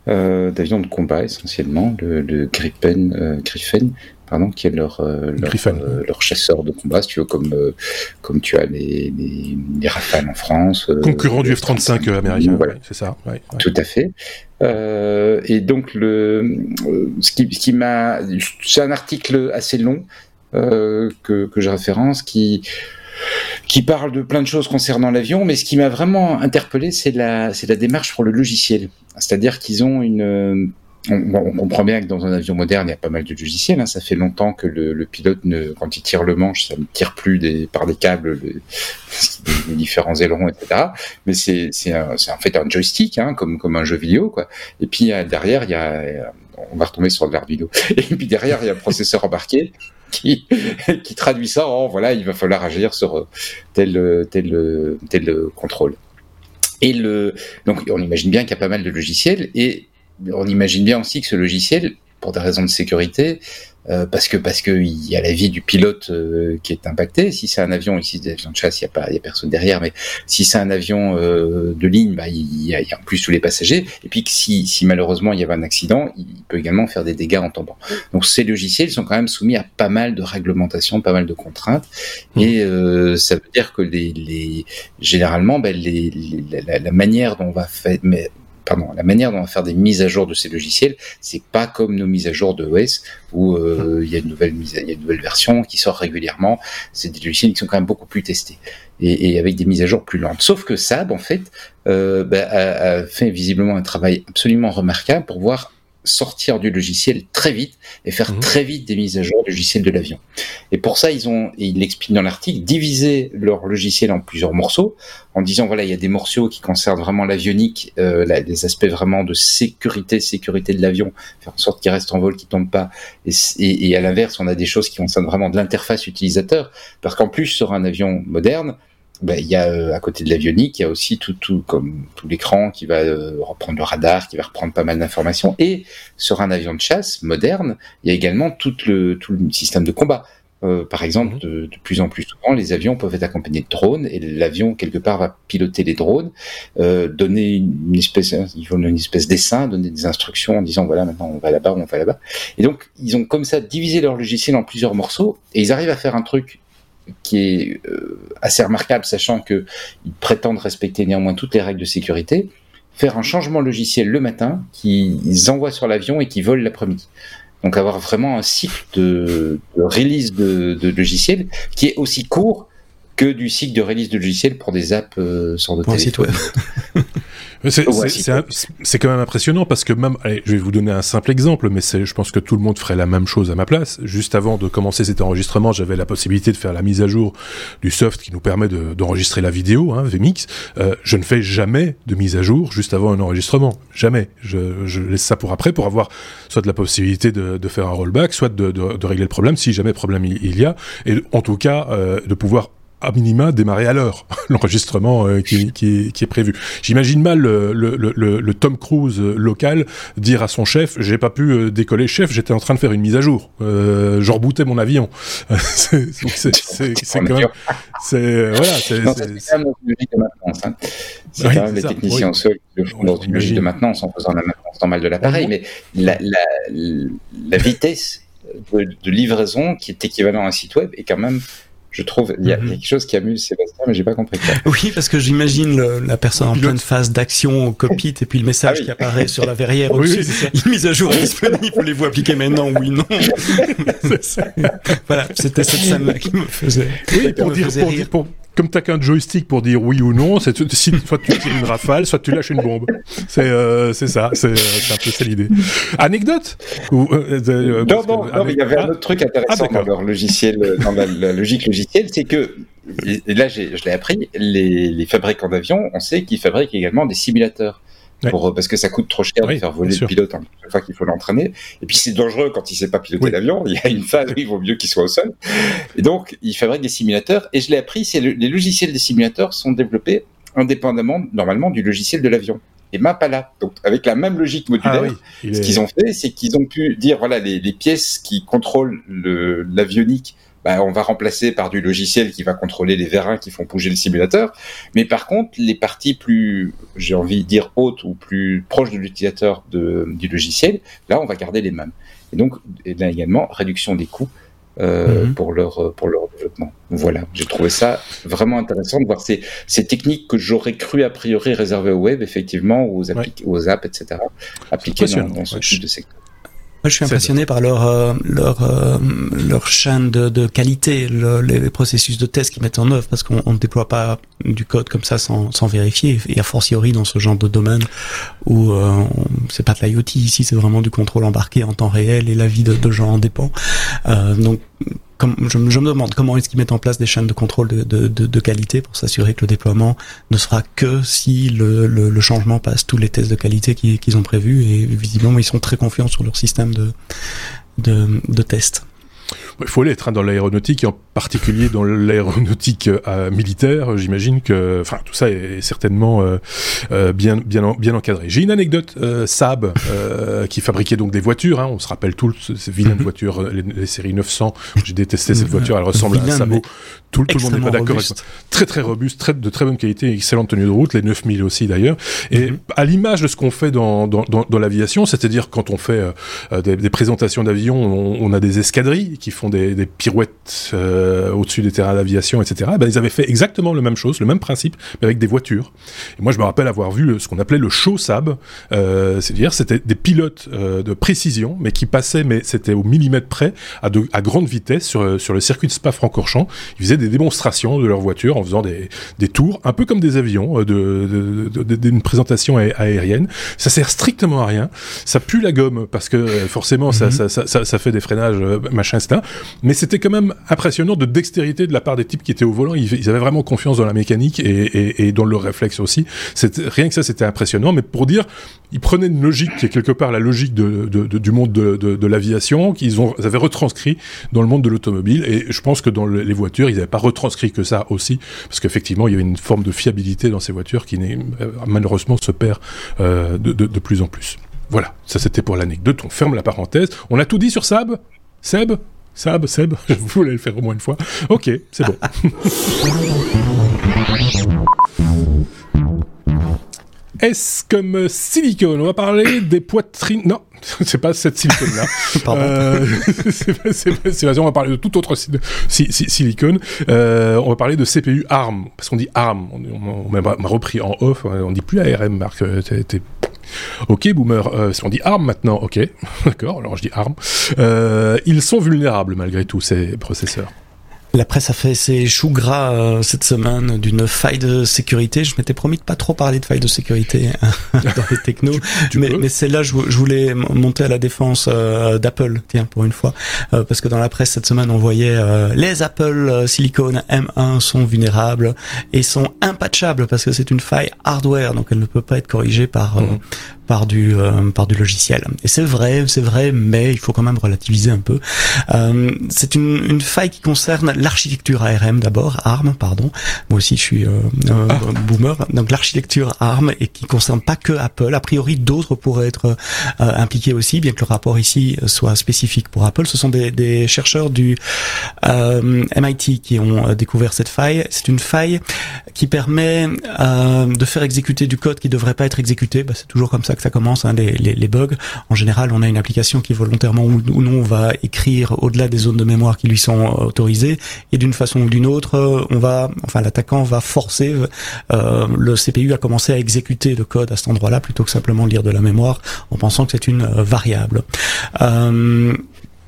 d'avions de combat essentiellement, le, le Gripen, Griffin pardon, qui est leur euh, euh, leur, chasseur de combat, si tu veux, comme euh, comme tu as les, les, Rafales en France. Concurrent du F-35 américain, voilà. c'est ça. Tout à fait. et donc le ce qui, qui m'a, c'est un article assez long que que je référence qui qui parle de plein de choses concernant l'avion, mais ce qui m'a vraiment interpellé, c'est la, c'est la démarche pour le logiciel. C'est-à-dire qu'ils ont une, on, comprend bien que dans un avion moderne, il y a pas mal de logiciels. Hein. Ça fait longtemps que le, pilote, ne, quand il tire le manche, ça ne tire plus des, par des câbles les, différents ailerons, etc. Mais c'est en fait un joystick, hein, comme, comme un jeu vidéo. Quoi. Et puis derrière, il y a, on va retomber sur de vidéo. Et puis derrière, il y a un processeur embarqué qui, qui traduit ça en voilà, il va falloir agir sur tel, tel, tel contrôle. Et le, donc on imagine bien qu'il y a pas mal de logiciels et on imagine bien aussi que ce logiciel, pour des raisons de sécurité, euh, parce que parce que il y a la vie du pilote euh, qui est impactée. Si c'est un avion, ici des avions de chasse, il y a pas, il y a personne derrière, mais si c'est un avion euh, de ligne, bah, il y, a, en plus tous les passagers. Et puis que si, si malheureusement il y avait un accident, il peut également faire des dégâts en tombant. Donc ces logiciels sont quand même soumis à pas mal de réglementations, pas mal de contraintes, mmh. et ça veut dire que les, les généralement, ben, les, la, la, manière dont on va faire, mais la manière dont on va faire des mises à jour de ces logiciels, c'est pas comme nos mises à jour de OS où euh, il y a une nouvelle mise, il y a une nouvelle version qui sort régulièrement. C'est des logiciels qui sont quand même beaucoup plus testés et, avec des mises à jour plus lentes. Sauf que Saab, en fait, euh, bah, a, fait visiblement un travail absolument remarquable pour voir sortir du logiciel très vite et faire mhm. très vite des mises à jour du logiciel de l'avion. Et pour ça, ils ont, et ils l'expliquent dans l'article, divisé leur logiciel en plusieurs morceaux, en disant voilà, il y a des morceaux qui concernent vraiment l'avionique, euh, des aspects vraiment de sécurité, sécurité de l'avion, faire en sorte qu'il reste en vol, qu'il tombe pas. Et, et à l'inverse, on a des choses qui concernent vraiment de l'interface utilisateur, parce qu'en plus sur un avion moderne, ben, il y a euh, à côté de l'avionique, il y a aussi tout, tout comme tout l'écran qui va euh, reprendre le radar, qui va reprendre pas mal d'informations. Et sur un avion de chasse moderne, il y a également tout le, tout le système de combat. Euh, par exemple, mhm. de, de, plus en plus souvent, les avions peuvent être accompagnés de drones et l'avion quelque part va piloter les drones, euh, donner une, espèce, ils vont une espèce dessin, donner des instructions en disant voilà maintenant on va là-bas, on va là-bas. Et donc ils ont comme ça divisé leur logiciel en plusieurs morceaux et ils arrivent à faire un truc qui est euh, assez remarquable, sachant qu'ils prétendent respecter néanmoins toutes les règles de sécurité, faire un changement logiciel le matin qu'ils envoient sur l'avion et qui volent l'après-midi. Donc avoir vraiment un cycle de, release de, de logiciel qui est aussi court que du cycle de release de logiciel pour des apps euh, sur de téléphone. C'est quand même impressionnant parce que même, allez, je vais vous donner un simple exemple, mais je pense que tout le monde ferait la même chose à ma place. Juste avant de commencer cet enregistrement, j'avais la possibilité de faire la mise à jour du soft qui nous permet d'enregistrer la vidéo, hein, VMix. Euh, je ne fais jamais de mise à jour juste avant un enregistrement, jamais. Je, je laisse ça pour après pour avoir soit de la possibilité de, de faire un rollback, soit de, de, de, régler le problème si jamais problème il, y a, et en tout cas euh, de pouvoir à minima démarrer à l'heure l'enregistrement euh, qui, qui, qui, est prévu. J'imagine mal le, le, le, le, Tom Cruise local dire à son chef j'ai pas pu euh, décoller chef j'étais en train de faire une mise à jour. Euh, je rebootais mon avion c'est quand même c'est voilà c'est logique de maintenance hein. c'est quand même les techniciens seuls qui le font dans une logique de maintenance en faisant la maintenance normale de l'appareil mais la, la, la vitesse de, de livraison qui est équivalent à un site web est quand même je trouve il y, a mhm. quelque chose qui amuse Sébastien, mais j'ai pas compris quoi. Oui, parce que j'imagine la personne en pleine phase d'action au cockpit et puis le message ah qui apparaît sur la verrière oui, au-dessus. Une mise à jour disponible, voulez-vous appliquer maintenant Oui, non. voilà, c'était cette scène-là qui me faisait. Oui, pour, dire, pour, dire, pour, comme t'as qu'un joystick pour dire oui ou non, c'est soit tu tires une rafale, soit tu lâches une bombe. C'est euh, c'est ça, c'est euh, un peu ça l'idée. Anecdote ou, euh, euh Non, non, non, mais il y avait un autre truc intéressant ah, dans leur logiciel, dans la, la logique logicielle, c'est que et là je l'ai appris, les, les fabricants d'avions, on sait qu'ils fabriquent également des simulateurs. Pour, parce que ça coûte trop cher de faire voler le pilote hein, chaque fois qu'il faut l'entraîner. Et puis c'est dangereux quand il sait pas piloter l'avion. Il y a une phase où il vaut mieux qu'il soit au sol. Et donc il fabrique des simulateurs. Et je l'ai appris, c'est les logiciels des simulateurs sont développés indépendamment normalement du logiciel de l'avion. Et là. Donc, avec la même logique modulaire, ah ce qu'ils ont fait, c'est qu'ils ont pu dire, voilà, les, les pièces qui contrôlent l'avionique bah, on va remplacer par du logiciel qui va contrôler les vérins qui font bouger le simulateur. Mais par contre, les parties plus, j'ai envie de dire hautes ou plus proches de l'utilisateur du logiciel, là, on va garder les mêmes. Et donc, et là également, réduction des coûts euh, mhm. pour leur pour leur développement. Voilà, j'ai trouvé ça vraiment intéressant de voir ces, ces techniques que j'aurais cru a priori réservées au web, effectivement, aux, aux apps, etc., appliquées dans, dans ce type de secteur. Moi, je suis impressionné par leur euh, leur euh, leur chaîne de, de qualité, le, les processus de test qu'ils mettent en œuvre, parce qu'on ne déploie pas du code comme ça sans, sans vérifier. Et a fortiori dans ce genre de domaine où euh, c'est pas de l'IoT ici, c'est vraiment du contrôle embarqué en temps réel et la vie de, de gens en dépend. Euh, donc je, me demande comment est-ce qu'ils mettent en place des chaînes de contrôle de, qualité pour s'assurer que le déploiement ne sera que si le, changement passe tous les tests de qualité qu'ils ont prévus et visiblement ils sont très confiants sur leur système de, de, de test. Il faut l'être hein, dans l'aéronautique et en particulier dans l'aéronautique euh, militaire. J'imagine que, enfin, tout ça est certainement euh, euh, bien, bien, bien encadré. J'ai une anecdote. Saab, qui fabriquait donc des voitures. Hein, on se rappelle tous ces vilaines mhm. voitures, les, séries 900. J'ai détesté cette voiture. Elle ressemble à un sabot. Tout, le monde n'est pas d'accord. Très très robuste, très, de très bonne qualité, excellente tenue de route. Les 9000 aussi d'ailleurs. Et mhm. à l'image de ce qu'on fait dans, dans, dans, l'aviation, c'est-à-dire quand on fait des, présentations d'avions, on, on, a des escadrilles qui font des, des pirouettes euh, au-dessus des terrains d'aviation, etc. Ben, ils avaient fait exactement la même chose, le même principe, mais avec des voitures. Et moi, je me rappelle avoir vu ce qu'on appelait le show Sab, euh, c'est-à-dire c'était des pilotes euh, de précision, mais qui passaient, mais c'était au millimètre près, à, de, à grande vitesse sur, sur le circuit de Spa-Francorchamps. Ils faisaient des démonstrations de leur voiture en faisant des, des tours, un peu comme des avions, de, d'une présentation aérienne. Ça sert strictement à rien. Ça pue la gomme parce que forcément, ça, mhm. ça, ça, ça, fait des freinages, machin, etc. Mais c'était quand même impressionnant de dextérité de la part des types qui étaient au volant. Ils, avaient vraiment confiance dans la mécanique et, dans le réflexe aussi. Rien que ça, c'était impressionnant. Mais pour dire, ils prenaient une logique qui est quelque part la logique du monde de, l'aviation, qu'ils ont, avaient retranscrit dans le monde de l'automobile. Et je pense que dans les voitures, ils n'avaient pas retranscrit que ça aussi, parce qu'effectivement, il y avait une forme de fiabilité dans ces voitures qui malheureusement se perd euh, de, plus en plus. Voilà, ça c'était pour l'anecdote. On ferme la parenthèse. On a tout dit sur Sab? Seb? Sab, Seb, je voulais le faire au moins une fois. Ok, c'est bon. S comme silicone. On va parler des poitrines. Non, c'est pas cette silicone-là. euh, c'est on va parler de tout autre silicone. Euh, on va parler de CPU ARM, parce qu'on dit ARM. On, m'a repris en off. On dit plus ARM, Marc. Euh, Ok, boomer, euh, si on dit ARM maintenant, ok, d'accord, alors je dis ARM. Euh, ils sont vulnérables malgré tout, ces processeurs. La presse a fait ses choux gras euh, cette semaine d'une faille de sécurité. Je m'étais promis de pas trop parler de faille de sécurité dans les technos, mais, mais c'est là je, je voulais monter à la défense euh, d'Apple, tiens pour une fois, euh, parce que dans la presse cette semaine on voyait les Apple Silicon M1 sont vulnérables et sont impatchables parce que c'est une faille hardware, donc elle ne peut pas être corrigée par mmh par du euh, par du logiciel. Et c'est vrai, c'est vrai, mais il faut quand même relativiser un peu. Euh, c'est une, une faille qui concerne l'architecture ARM d'abord, ARM, pardon. Moi aussi, je suis euh, ah. boomer. Donc l'architecture ARM et qui concerne pas que Apple. A priori, d'autres pourraient être impliqués aussi, bien que le rapport ici soit spécifique pour Apple. Ce sont des, des chercheurs du MIT qui ont découvert cette faille. C'est une faille qui permet de faire exécuter du code qui devrait pas être exécuté. Bah, c'est toujours comme ça que ça commence, hein, les, les, les, bugs. En général, on a une application qui volontairement ou, non va écrire au-delà des zones de mémoire qui lui sont euh, autorisées, et d'une façon ou d'une autre, euh, on va, enfin, l'attaquant va forcer euh, le CPU à commencer à exécuter le code à cet endroit-là plutôt que simplement lire de la mémoire en pensant que c'est une variable. Euh,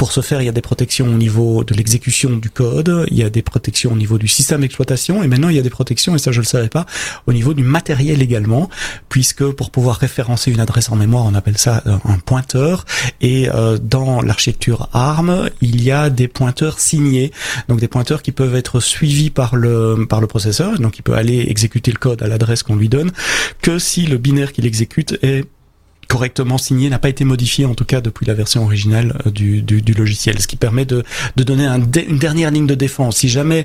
pour ce faire, il y a des protections au niveau de l'exécution du code, il y a des protections au niveau du système d'exploitation, et maintenant il y a des protections, et ça je le savais pas, au niveau du matériel également, puisque pour pouvoir référencer une adresse en mémoire, on appelle ça euh, un pointeur, et euh, dans l'architecture ARM, il y a des pointeurs signés, donc des pointeurs qui peuvent être suivis par le par le processeur, donc il peut aller exécuter le code à l'adresse qu'on lui donne, que si le binaire qu'il exécute est correctement signé, n'a pas été modifié en tout cas depuis la version originale euh, du, du, du logiciel, ce qui permet de, de donner un une dernière ligne de défense. Si jamais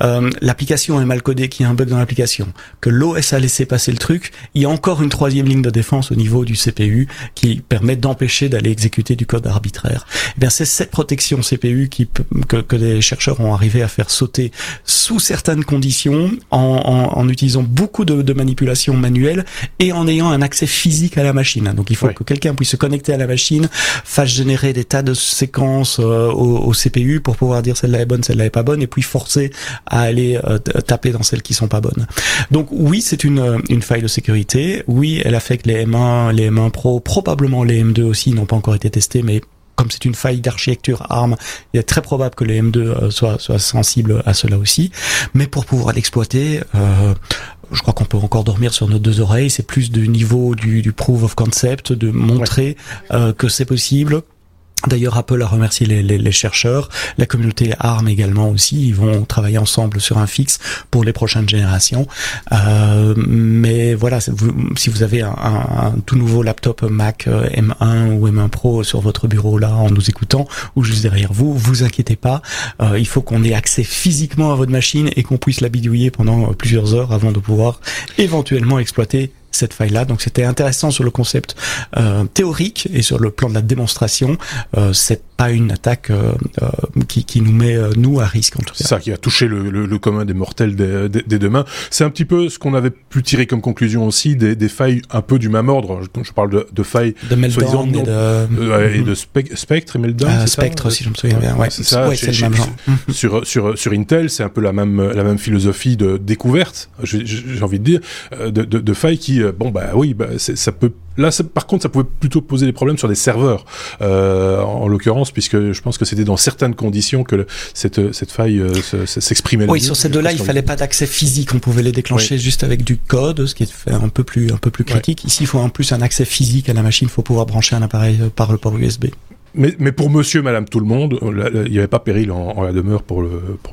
euh, l'application est mal codée, qu'il y a un bug dans l'application, que l'OS a laissé passer le truc, il y a encore une troisième ligne de défense au niveau du CPU qui permet d'empêcher d'aller exécuter du code arbitraire. Eh bien, c'est cette protection CPU qui, que, que les chercheurs ont arrivé à faire sauter sous certaines conditions, en, en, en utilisant beaucoup de, de manipulations manuelles et en ayant un accès physique à la machine. Donc il faut que quelqu'un puisse se connecter à la machine, fasse générer des tas de séquences euh, au, CPU pour pouvoir dire celle-là est bonne, celle-là est pas bonne, et puis forcer à aller euh, taper dans celles qui sont pas bonnes. Donc oui, c'est une, euh, une faille de sécurité. Oui, elle affecte les M1, les M1 Pro, probablement les M2 aussi n'ont pas encore été testés, mais comme c'est une faille d'architecture ARM, il est très probable que les M2 soient, soient sensibles à cela aussi. Mais pour pouvoir l'exploiter, euh, je crois qu'on peut encore dormir sur nos deux oreilles. C'est plus du niveau du, du proof of concept, de montrer euh, que c'est possible, D'ailleurs, Apple a remercié les, chercheurs, la communauté ARM également aussi. Ils vont travailler ensemble sur un fixe pour les prochaines générations. Euh, mais voilà, si vous avez un, un, tout nouveau laptop Mac euh, M1 ou M1 Pro sur votre bureau là, en nous écoutant, ou juste derrière vous, vous inquiétez pas. Euh, il faut qu'on ait accès physiquement à votre machine et qu'on puisse la bidouiller pendant plusieurs heures avant de pouvoir éventuellement exploiter cette faille-là. Donc c'était intéressant sur le concept euh, théorique et sur le plan de la démonstration. Euh, c'est pas une attaque euh, euh qui, qui, nous met euh, nous à risque en tout cas. Ça qui a touché le, le, le commun des mortels des, des, des demain. C'est un petit peu ce qu'on avait pu tirer comme conclusion aussi des, des failles un peu du même ordre. Je, je parle de, de failles de Meltdown et de, euh, et de Spectre et Meltdown. Ah, Spectre si je me souviens bien. Ouais, c'est ça. Ouais, le même genre. Sur sur sur Intel, c'est un peu la même la même philosophie de découverte. J'ai envie de dire de, de, de failles qui bon bah oui, bah, ça peut. Là, par contre, ça pouvait plutôt poser des problèmes sur des serveurs, euh, en, l'occurrence, puisque je pense que c'était dans certaines conditions que le, cette, cette faille euh, s'exprimait. Oui, sur ces deux-là, il fallait pas d'accès physique. On pouvait les déclencher juste avec du code, ce qui est un peu plus un peu plus critique. Ici, il faut en plus un accès physique à la machine. Il faut pouvoir brancher un appareil euh, par le port USB. Mais, mais, pour monsieur, madame, tout le monde, il n'y avait pas péril en, en, la demeure pour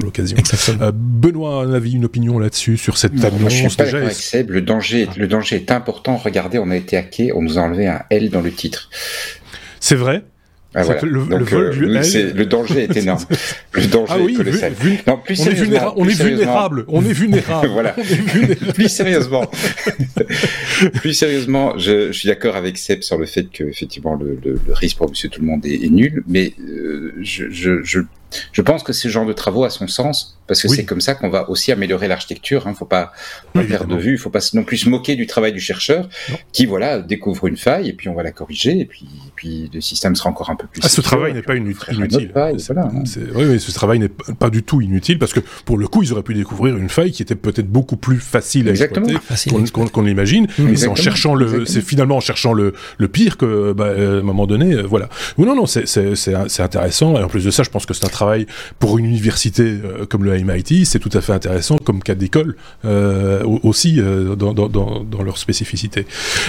l'occasion. Pour euh, Benoît, un avis, une opinion là-dessus, sur cette annonce moi, je suis pas avec Seb, le danger, le danger est important. Regardez, on a été hacké, on nous a enlevé un L dans le titre. C'est vrai? Ah, voilà. le, Donc, le, vol du euh, le danger est énorme. le danger ah oui, est colossal. Vu, non, plus on, est vulnéra on est vulnérable. On est vulnérable. voilà. plus sérieusement, plus sérieusement, je, je suis d'accord avec Seb sur le fait que effectivement le, le, le risque pour Monsieur Tout le Monde est, est nul, mais euh, je, je, je je pense que ce genre de travaux a son sens parce que oui. c'est comme ça qu'on va aussi améliorer l'architecture. Il hein. ne faut pas, pas oui, perdre de vue, il ne faut pas non plus se moquer du travail du chercheur non. qui voilà découvre une faille et puis on va la corriger et puis, et puis le système sera encore un peu plus. Ah, ce travail n'est pas inutile. inutile. Faille, voilà, hein. oui, oui, ce travail n'est pas du tout inutile parce que pour le coup ils auraient pu découvrir une faille qui était peut-être beaucoup plus facile à exploiter qu'on qu l'imagine. Mais c'est en cherchant le, c'est finalement en cherchant le, le pire que bah, à un moment donné, euh, voilà. Ou non non, c'est intéressant et en plus de ça, je pense que c'est un travail pour une université euh, comme le MIT, c'est tout à fait intéressant comme cas d'école euh, aussi euh, dans, dans, dans, dans, leur spécificité.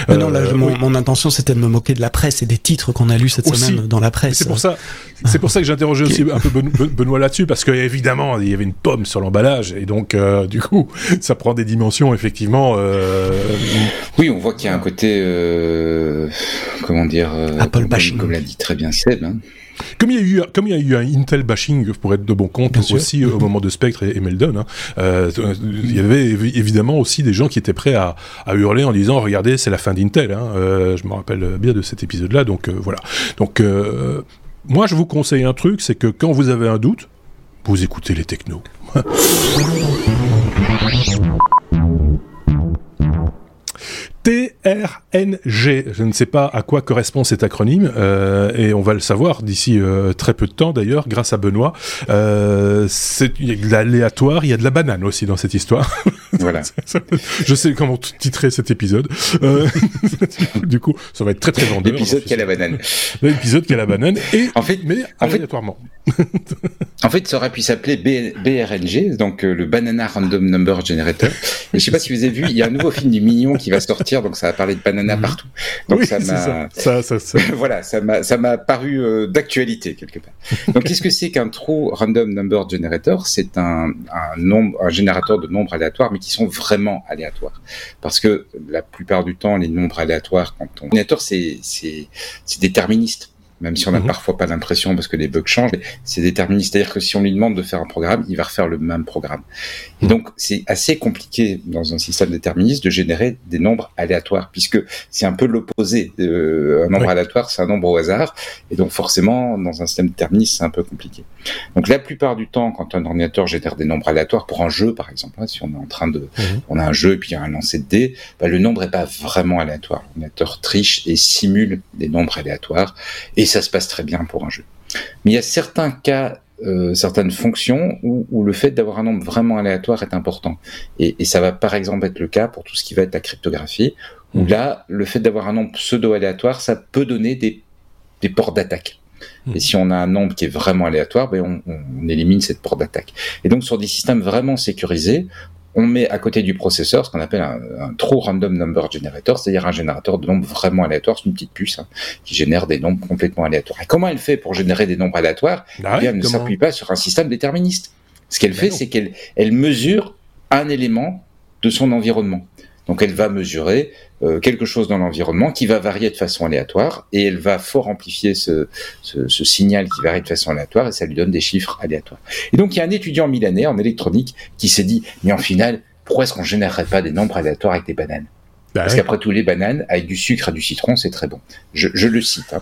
Mais non, là, euh, mon, oui. mon, intention c'était de me moquer de la presse et des titres qu'on a lus cette aussi. semaine dans la presse. C'est pour ça, c'est pour ça que j'interrogeais aussi un peu Benoît là-dessus parce que évidemment il y avait une pomme sur l'emballage et donc euh, du coup ça prend des dimensions effectivement. Euh... Oui, on voit qu'il y a un côté comment dire Apple bashing, comme l'a dit très bien Seb. Hein Comme il y a eu, comme il y a eu un Intel bashing pour être de bon compte aussi au moment de Spectre et, Meldon, hein, euh, il y avait évidemment aussi des gens qui étaient prêts à, à hurler en disant regardez c'est la fin d'Intel. Hein. Euh, je me rappelle bien de cet épisode-là, donc euh, voilà. Donc euh, moi je vous conseille un truc, c'est que quand vous avez un doute, vous écoutez les technos. TRNG. Je ne sais pas à quoi correspond cet acronyme euh, et on va le savoir d'ici euh, très peu de temps d'ailleurs grâce à Benoît. Euh, il y a de l'aléatoire, il y a de la banane aussi dans cette histoire. Voilà. je sais comment titrer cet épisode. Euh, du coup, ça va être très très vendeur. L'épisode qui a la banane. L'épisode qui a la banane et en fait, mais aléatoirement. en fait, ça aurait pu s'appeler BRNG, donc le Banana Random Number Generator. Et je sais pas si vous avez vu, il y a un nouveau film du Mignon qui va sortir donc ça a parlé de banana mhm. partout. Donc ça m'a, ça. Ça, ça, voilà, ça m'a, ça m'a paru euh, d'actualité quelque part. Donc qu'est-ce que c'est qu'un true random number generator? C'est un, un nombre, un générateur de nombres aléatoires, qui sont vraiment aléatoires, parce que la plupart du temps, les nombres aléatoires, quand on c'est c'est déterministe même si on n'a mhm. parfois pas l'impression parce que les bugs changent, c'est déterministe. C'est-à-dire que si on lui demande de faire un programme, il va refaire le même programme. Et mhm. donc, c'est assez compliqué dans un système déterministe de générer des nombres aléatoires, puisque c'est un peu l'opposé. un nombre aléatoire, c'est un nombre au hasard. Et donc, forcément, dans un système déterministe, c'est un peu compliqué. Donc, la plupart du temps, quand un ordinateur génère des nombres aléatoires pour un jeu, par exemple, hein, si on est en train de, mhm. on a un jeu et puis il y a un lancer de dés, bah, le nombre est pas vraiment aléatoire. L'ordinateur triche et simule des nombres aléatoires. Et ça se passe très bien pour un jeu. Mais il y a certains cas, euh, certaines fonctions où, le fait d'avoir un nombre vraiment aléatoire est important. Et, ça va par exemple être le cas pour tout ce qui va être la cryptographie, où mmh. là, le fait d'avoir un nombre pseudo-aléatoire, ça peut donner des, des ports d'attaque. Mmh. Et si on a un nombre qui est vraiment aléatoire, ben on, on, élimine cette porte d'attaque. Et donc sur des systèmes vraiment sécurisés, on met à côté du processeur ce qu'on appelle un, true random number generator, c'est-à-dire un générateur de nombres vraiment aléatoires, c'est une petite puce hein, qui génère des nombres complètement aléatoires. Et comment elle fait pour générer des nombres aléatoires? Bah Elle ne s'appuie pas sur un système déterministe. Ce qu'elle bah fait, c'est qu'elle elle mesure un élément de son environnement. Donc elle va mesurer euh, quelque chose dans l'environnement qui va varier de façon aléatoire et elle va fort amplifier ce, ce, ce, signal qui varie de façon aléatoire et ça lui donne des chiffres aléatoires. Et donc il y a un étudiant milanais en électronique qui s'est dit mais en final pourquoi est-ce qu'on générerait pas des nombres aléatoires avec des bananes? Bah Parce qu'après tout, les bananes avec du sucre et du citron, c'est très bon. Je, je le cite. Hein.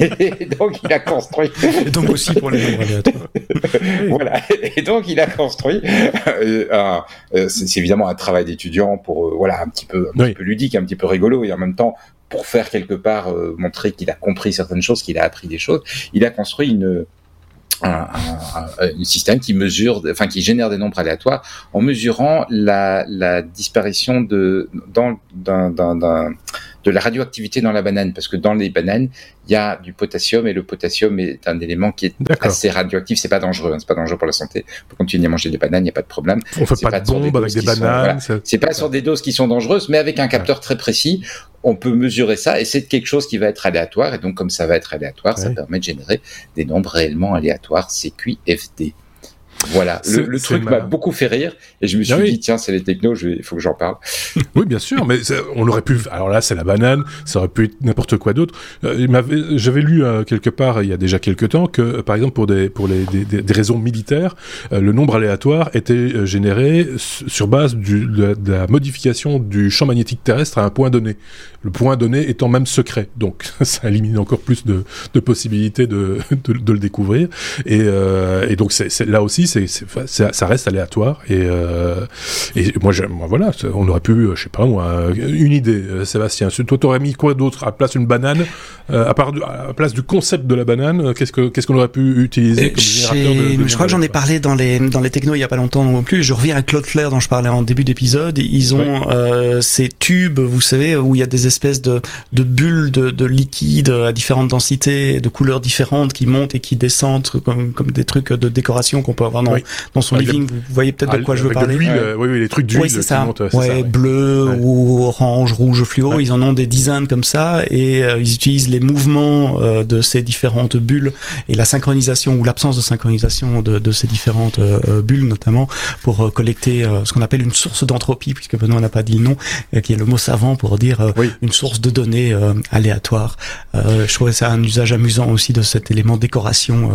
et donc il a construit. Et donc aussi pour les voilà. Et donc il a construit. Euh, euh, c'est évidemment un travail d'étudiant pour euh, voilà un petit peu un petit peu ludique, un petit peu rigolo et en même temps pour faire quelque part euh, montrer qu'il a compris certaines choses, qu'il a appris des choses. Il a construit une un, système qui mesure, enfin qui génère des nombres aléatoires en mesurant la, la disparition de dans d'un de la radioactivité dans la banane, parce que dans les bananes, il y a du potassium et le potassium est un élément qui est assez radioactif. C'est pas dangereux, hein, c'est pas dangereux pour la santé. On peut continuer à manger des bananes, il n'y a pas de problème. On fait pas, de bombes avec des bananes. C'est pas sur des doses qui sont dangereuses, mais avec un capteur très précis, on peut mesurer ça et c'est quelque chose qui va être aléatoire. Et donc, comme ça va être aléatoire, ça permet de générer des nombres réellement aléatoires, CQFD. Voilà, le, truc m'a beaucoup fait rire et je me suis ah dit tiens c'est les technos, il faut que j'en parle. oui bien sûr, mais on aurait pu. Alors là c'est la banane, ça aurait pu être n'importe quoi d'autre. Euh, j'avais lu euh, quelque part il y a déjà quelques temps que euh, par exemple pour des pour les des, des, raisons militaires, le nombre aléatoire était généré sur base du, de, la modification du champ magnétique terrestre à un point donné. Le point donné étant même secret, donc ça élimine encore plus de, de possibilités de, de, de, le découvrir. Et, et donc c'est là aussi c'est, ça reste aléatoire et, euh, et moi, moi, voilà, on aurait pu, je sais pas moi, une idée, euh, Sébastien. Toi, t'aurais mis quoi d'autre à place d'une banane, euh, à part à place du concept de la banane, qu'est-ce que qu'est-ce qu'on aurait pu utiliser comme générateur de, Je crois que j'en ai parlé dans les dans les technos il y a pas longtemps non plus. Je reviens à Cloudflare dont je parlais en début d'épisode. Ils ont ces tubes, vous savez, où il y a des espèces de de bulles de, de liquide à différentes densités, de couleurs différentes qui montent et qui descendent comme comme des trucs de décoration qu'on peut avoir dans, dans son living. Vous voyez peut-être de ah, quoi je veux parler. oui, oui, les trucs d'huile. Oui, c'est ça. ouais, bleu ou orange, rouge, fluo. Ils en ont des dizaines comme ça et ils utilisent les mouvements de ces différentes bulles et la synchronisation ou l'absence de synchronisation de, de ces différentes bulles notamment pour collecter ce qu'on appelle une source d'entropie puisque Benoît n'a pas dit le nom, qui est le mot savant pour dire une source de données aléatoires. je trouvais ça un usage amusant aussi de cet élément décoration.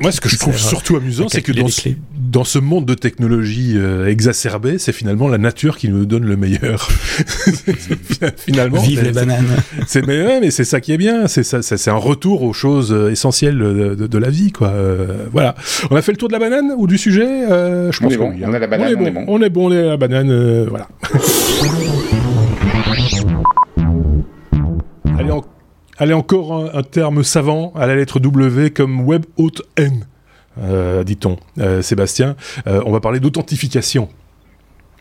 Moi, ce que je trouve surtout amusant, c'est que dans ce, dans ce monde de technologie euh, exacerbée, c'est finalement la nature qui nous donne le meilleur. finalement, vive les bananes. C'est mais, mais c'est ça qui est bien. C'est ça, c'est un retour aux choses euh, essentielles de, de, la vie, quoi. Euh, voilà. On a fait le tour de la banane ou du sujet. je pense qu'on on, a la banane. On est, bon. On est bon. On est la banane. voilà. Allez, en Allez, encore un, terme savant à la lettre W comme Web Haute N, euh, dit-on. Euh, Sébastien, euh, on va parler d'authentification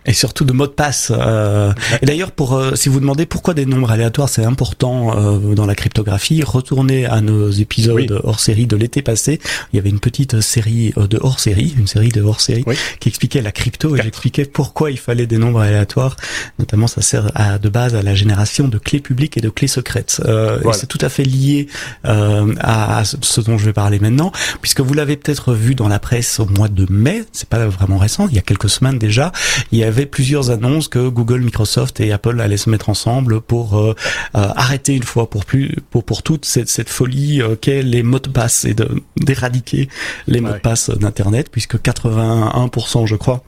et surtout de mots de passe. Euh, et d'ailleurs, pour euh, si vous demandez pourquoi des nombres aléatoires, c'est important euh, dans la cryptographie, retournez à nos épisodes hors série de l'été passé. Il y avait une petite série de hors série, une série de hors série qui expliquait la crypto et j'expliquais pourquoi il fallait des nombres aléatoires. Notamment, ça sert à, de base à la génération de clés publiques et de clés secrètes. Et c'est tout à fait lié à, ce dont je vais parler maintenant, puisque vous l'avez peut-être vu dans la presse au mois de mai. C'est pas vraiment récent, il y a quelques semaines déjà. Il y a avait plusieurs annonces que Google, Microsoft et Apple allaient se mettre ensemble pour euh, euh, arrêter une fois pour plus pour pour toute cette, cette folie euh, qu'est les mots de passe et de d'éradiquer les mots de passe d'internet puisque 81% je crois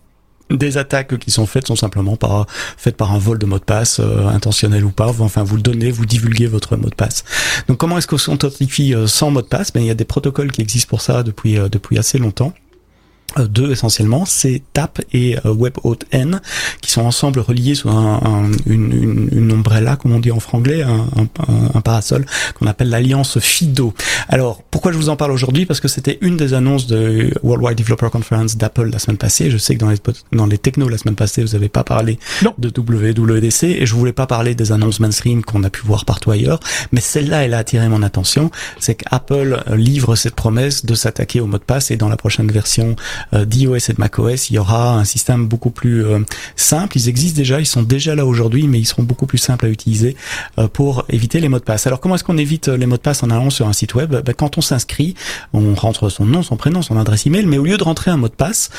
des attaques qui sont faites sont simplement par faites par un vol de mot de passe intentionnel ou pas. Enfin vous le donnez vous divulguez votre mot de passe. Donc comment est-ce qu'on s'authentifie sans mot de passe? Ben il y a des protocoles qui existent pour ça depuis depuis assez longtemps deux essentiellement, c'est TAP et euh, WebAuthn N qui sont ensemble reliés sous un, une, une, une, umbrella, comme on dit en franglais, un, un, parasol qu'on appelle l'alliance FIDO. Alors, pourquoi je vous en parle aujourd'hui? Parce que c'était une des annonces de Worldwide Developer Conference d'Apple la semaine passée. Je sais que dans les, dans les technos la semaine passée, vous n'avez pas parlé de WWDC et je voulais pas parler des annonces mainstream qu'on a pu voir partout ailleurs, mais celle-là, elle a attiré mon attention. C'est qu'Apple livre cette promesse de s'attaquer au mot de passe et dans la prochaine version euh, d'iOS et de macOS, il y aura un système beaucoup plus euh, simple. Ils existent déjà, ils sont déjà là aujourd'hui, mais ils seront beaucoup plus simples à utiliser euh, pour éviter les mots de passe. Alors comment est-ce qu'on évite les mots de passe en allant sur un site web? Ben, Quand on s'inscrit, on rentre son nom, son prénom, son adresse email, mais au lieu de rentrer un mot de passe,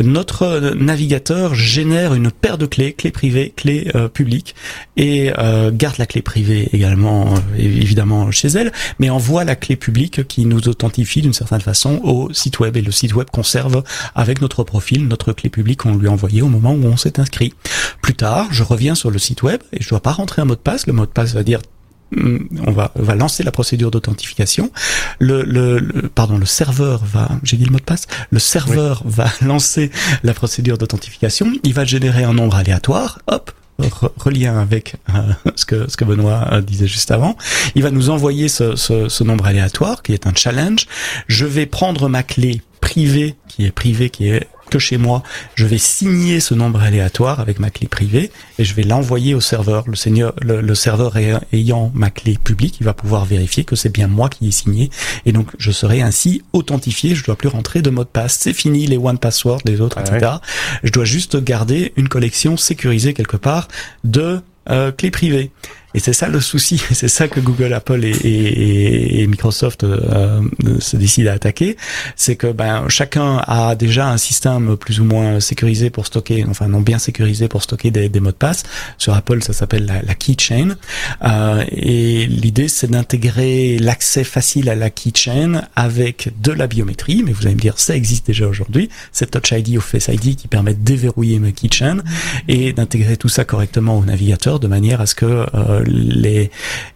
notre navigateur génère une paire de clés, clés privées, clés publiques, et garde la clé privée également, évidemment, chez elle, mais envoie la clé publique qui nous authentifie d'une certaine façon au site web, et le site web conserve avec notre profil, notre clé publique qu'on lui a envoyée au moment où on s'est inscrit. Plus tard, je reviens sur le site web et je dois pas rentrer un mot de passe. Le mot de passe va dire hmm, on va, va lancer la procédure d'authentification. Le, le, pardon, le serveur va, j'ai dit le mot de passe, le serveur va lancer la procédure d'authentification. Il va générer un nombre aléatoire. Hop, relien avec euh, ce que ce que Benoît euh, disait juste avant. Il va nous envoyer ce, ce, ce nombre aléatoire qui est un challenge. Je vais prendre ma clé privé, qui est privé, qui est que chez moi, je vais signer ce nombre aléatoire avec ma clé privée et je vais l'envoyer au serveur. Le, seigneur, le, serveur ayant ma clé publique, il va pouvoir vérifier que c'est bien moi qui ai signé et donc je serai ainsi authentifié. Je dois plus rentrer de mot de passe. C'est fini les one password, les autres, ah etc. Je dois juste garder une collection sécurisée quelque part de euh, clés privées. Et c'est ça le souci, c'est ça que Google, Apple et, Microsoft euh, se décident à attaquer, c'est que ben chacun a déjà un système plus ou moins sécurisé pour stocker, enfin non bien sécurisé pour stocker des, mots de passe. Sur Apple, ça s'appelle la, keychain. Euh, et l'idée, c'est d'intégrer l'accès facile à la keychain avec de la biométrie. Mais vous allez me dire, ça existe déjà aujourd'hui. C'est Touch ID ou Face ID qui permet de déverrouiller ma keychain et d'intégrer tout ça correctement au navigateur de manière à ce que euh, les,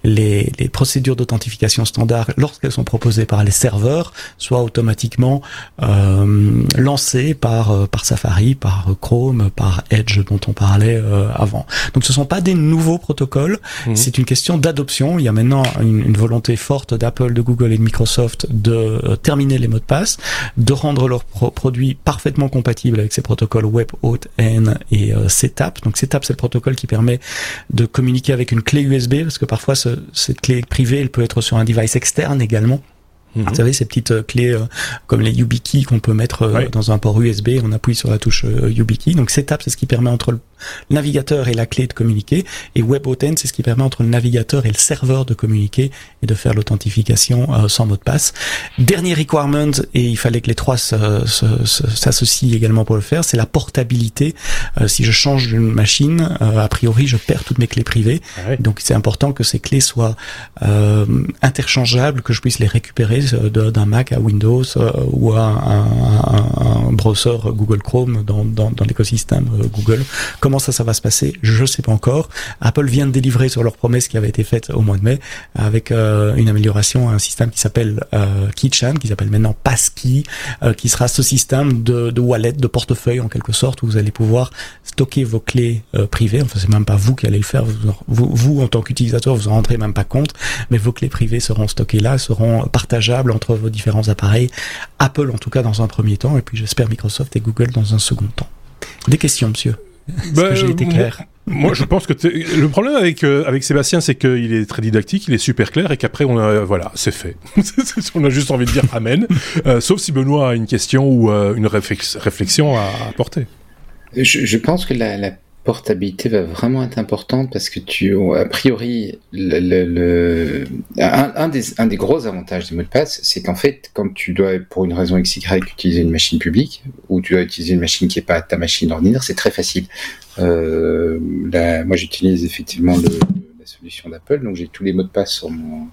les, les procédures d'authentification standard, lorsqu'elles sont proposées par les serveurs, soient automatiquement euh, lancées par, euh, par Safari, par Chrome, par Edge dont on parlait euh, avant. Donc ce sont pas des nouveaux protocoles, mhm. c'est une question d'adoption. Il y a maintenant une, une volonté forte d'Apple, de Google et de Microsoft de euh, terminer les mots de passe, de rendre leurs produits parfaitement compatibles avec ces protocoles WebAuthn et CTAP. Donc CTAP c'est le protocole qui permet de communiquer avec une clé USB, parce que parfois cette clé privée, elle peut être sur un device externe également. Mhm. Vous savez, ces petites euh, clés euh, comme les YubiKey qu'on peut mettre euh, dans un port USB, on appuie sur la touche YubiKey. Donc Setup, c'est ce qui permet entre le navigateur et la clé de communiquer. Et WebAuthn, c'est ce qui permet entre le navigateur et le serveur de communiquer et de faire l'authentification sans mot de passe. Dernier requirement, et il fallait que les trois s'associent également pour le faire, c'est la portabilité. si je change d'une machine, a priori, je perds toutes mes clés privées. Ah Donc c'est important que ces clés soient interchangeables, que je puisse les récupérer d'un Mac à Windows euh, ou à un, browser Google Chrome dans, dans, dans l'écosystème euh, Google. Comment ça, ça va se passer Je ne sais pas encore. Apple vient de délivrer sur leur promesse qui avait été faite au mois de mai avec euh, une amélioration à un système qui s'appelle euh, Keychain, qui s'appelle maintenant Passkey, qui sera ce système de, wallet, de portefeuille en quelque sorte, où vous allez pouvoir stocker vos clés privées. Enfin, c'est même pas vous qui allez le faire. Vous, vous, en tant qu'utilisateur, vous en rendrez même pas compte, mais vos clés privées seront stockées là, seront partagées entre vos différents appareils. Apple en tout cas dans un premier temps, et puis j'espère Microsoft et Google dans un second temps. Des questions, monsieur? Est-ce que ben, j'ai été clair moi, je pense que le problème avec euh, avec Sébastien, c'est qu'il est très didactique, il est super clair, et qu'après, on a voilà, c'est fait. on a juste envie de dire amen. Euh, sauf si Benoît a une question ou euh, une réflexion à apporter. Je, je pense que la, la portabilité va vraiment être importante parce que tu, a priori, un, des, gros avantages des mots de passe, c'est qu'en fait, quand tu dois, pour une raison XY, utiliser une machine publique, ou tu dois utiliser une machine qui n'est pas ta machine ordinaire, c'est très facile. Euh, moi, j'utilise effectivement la solution d'Apple, donc j'ai tous les mots de passe sur mon,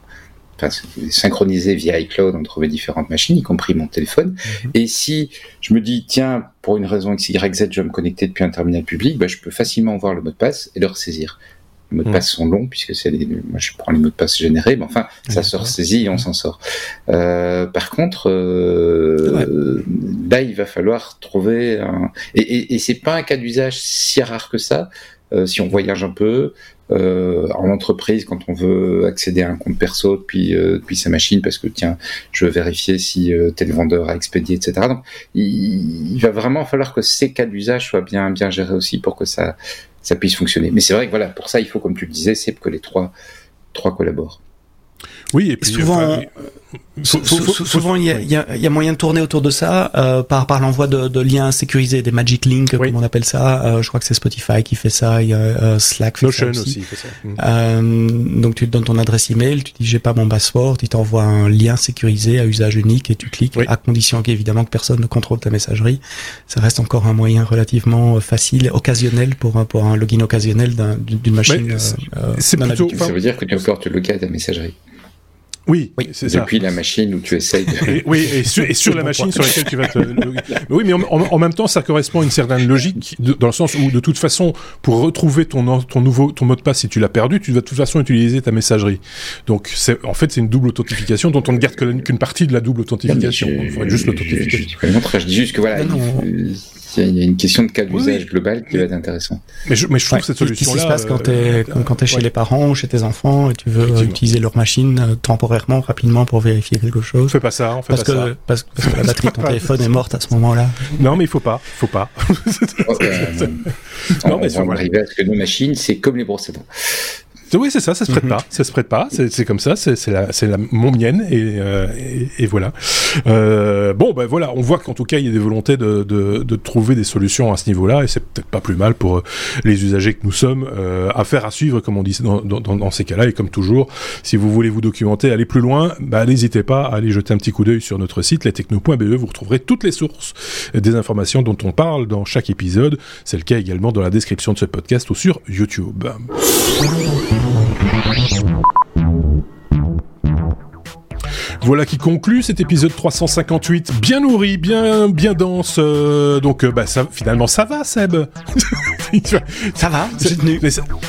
synchronisé via iCloud entre mes différentes machines, y compris mon téléphone. Mhm. Et si je me dis, tiens, pour une raison X, Y, Z, je vais me connecter depuis un terminal public, bah, je peux facilement voir le mot de passe et le ressaisir. Les mots de mhm. passe sont longs puisque c'est moi je prends les mots de passe générés, mais enfin ça se ressaisit et on s'en sort. Euh, par contre, euh, là il va falloir trouver un... et, et, et c'est pas un cas d'usage si rare que ça. Euh, si on voyage un peu, euh, en entreprise quand on veut accéder à un compte perso depuis, euh, depuis sa machine parce que tiens, je veux vérifier si euh, tel vendeur a expédié, etc. Donc il, va vraiment falloir que ces cas d'usage soient bien, bien gérés aussi pour que ça, ça puisse fonctionner. Mais c'est vrai que voilà, pour ça, il faut, comme tu le disais, c'est que les trois, trois collaborent. Oui, et puis souvent, souvent il y, a, moyen de tourner autour de ça euh, par par l'envoi de, liens sécurisés, des magic links comme on appelle ça. Euh, je crois que c'est Spotify qui fait ça, il y a euh, Slack fait ça aussi. fait ça. Mm. donc tu te donnes ton adresse email, tu dis j'ai pas mon password, il t'envoie un lien sécurisé à usage unique et tu cliques à condition qu'évidemment que personne ne contrôle ta messagerie. Ça reste encore un moyen relativement facile, occasionnel pour pour un login occasionnel d'une machine. c'est plutôt, ça veut dire que tu encore te loguer à ta messagerie. Oui, c'est ça. Depuis la machine où tu essayes de... oui, et sur, la machine sur laquelle tu vas te... oui, mais en, même temps, ça correspond à une certaine logique, dans le sens où, de toute façon, pour retrouver ton, ton nouveau ton mot de passe, si tu l'as perdu, tu vas de toute façon utiliser ta messagerie. Donc, c'est en fait, c'est une double authentification dont on ne garde qu'une partie de la double authentification. on ferait juste l'authentification. Je, je, dis juste que voilà, il y a une question de cas d'usage global qui va être intéressant. Mais je, mais je trouve que cette solution-là. Qu'est-ce qui se passe quand euh, tu es, quand es chez les parents ou chez tes enfants et tu veux utiliser leur machine euh, temporairement, rapidement pour vérifier quelque chose? Fais pas ça, on fait parce pas que, ça. Parce, parce, que la batterie de ton téléphone est morte à ce moment-là. Non, mais il faut pas, faut pas. Euh, non, mais on va arriver à ce que nos machines, c'est comme les brosses à dents. Oui, c'est ça, ça se prête mhm. pas, ça se prête pas, c'est comme ça, c'est la, la mon mienne et, euh, et, et voilà. Euh, bon, ben voilà, on voit qu'en tout cas il y a des volontés de, de, de trouver des solutions à ce niveau-là et c'est peut-être pas plus mal pour euh, les usagers que nous sommes. Euh, affaire à suivre, comme on dit dans, dans, dans ces cas-là et comme toujours, si vous voulez vous documenter, aller plus loin, bah, n'hésitez pas à aller jeter un petit coup d'œil sur notre site lestechno.be. Vous retrouverez toutes les sources des informations dont on parle dans chaque épisode. C'est le cas également dans la description de ce podcast ou sur YouTube. もう。Voilà qui conclut cet épisode 358, bien nourri, bien bien dense. Euh, donc euh, bah ça, finalement ça va, Seb. ça va,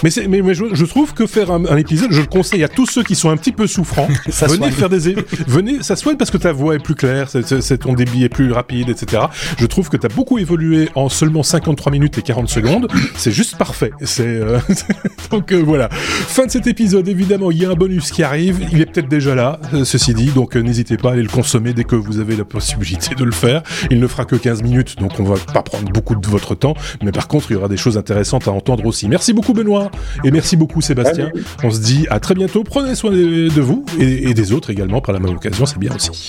Mais, mais, mais, je, trouve que faire un, épisode, je le conseille à tous ceux qui sont un petit peu souffrants. ça venez faire des, venez, ça soigne parce que ta voix est plus claire, c'est ton débit est plus rapide, etc. Je trouve que tu as beaucoup évolué en seulement 53 minutes et 40 secondes. C'est juste parfait. C'est euh, donc voilà. Fin de cet épisode. Évidemment, il y a un bonus qui arrive. Il est peut-être déjà là, ceci dit. Donc donc euh, n'hésitez pas à aller le consommer dès que vous avez la possibilité de le faire. Il ne fera que 15 minutes, donc on va pas prendre beaucoup de votre temps, mais par contre, il y aura des choses intéressantes à entendre aussi. Merci beaucoup Benoît, et merci beaucoup Sébastien. On se dit à très bientôt, prenez soin de vous et des autres également par la même occasion, c'est bien aussi.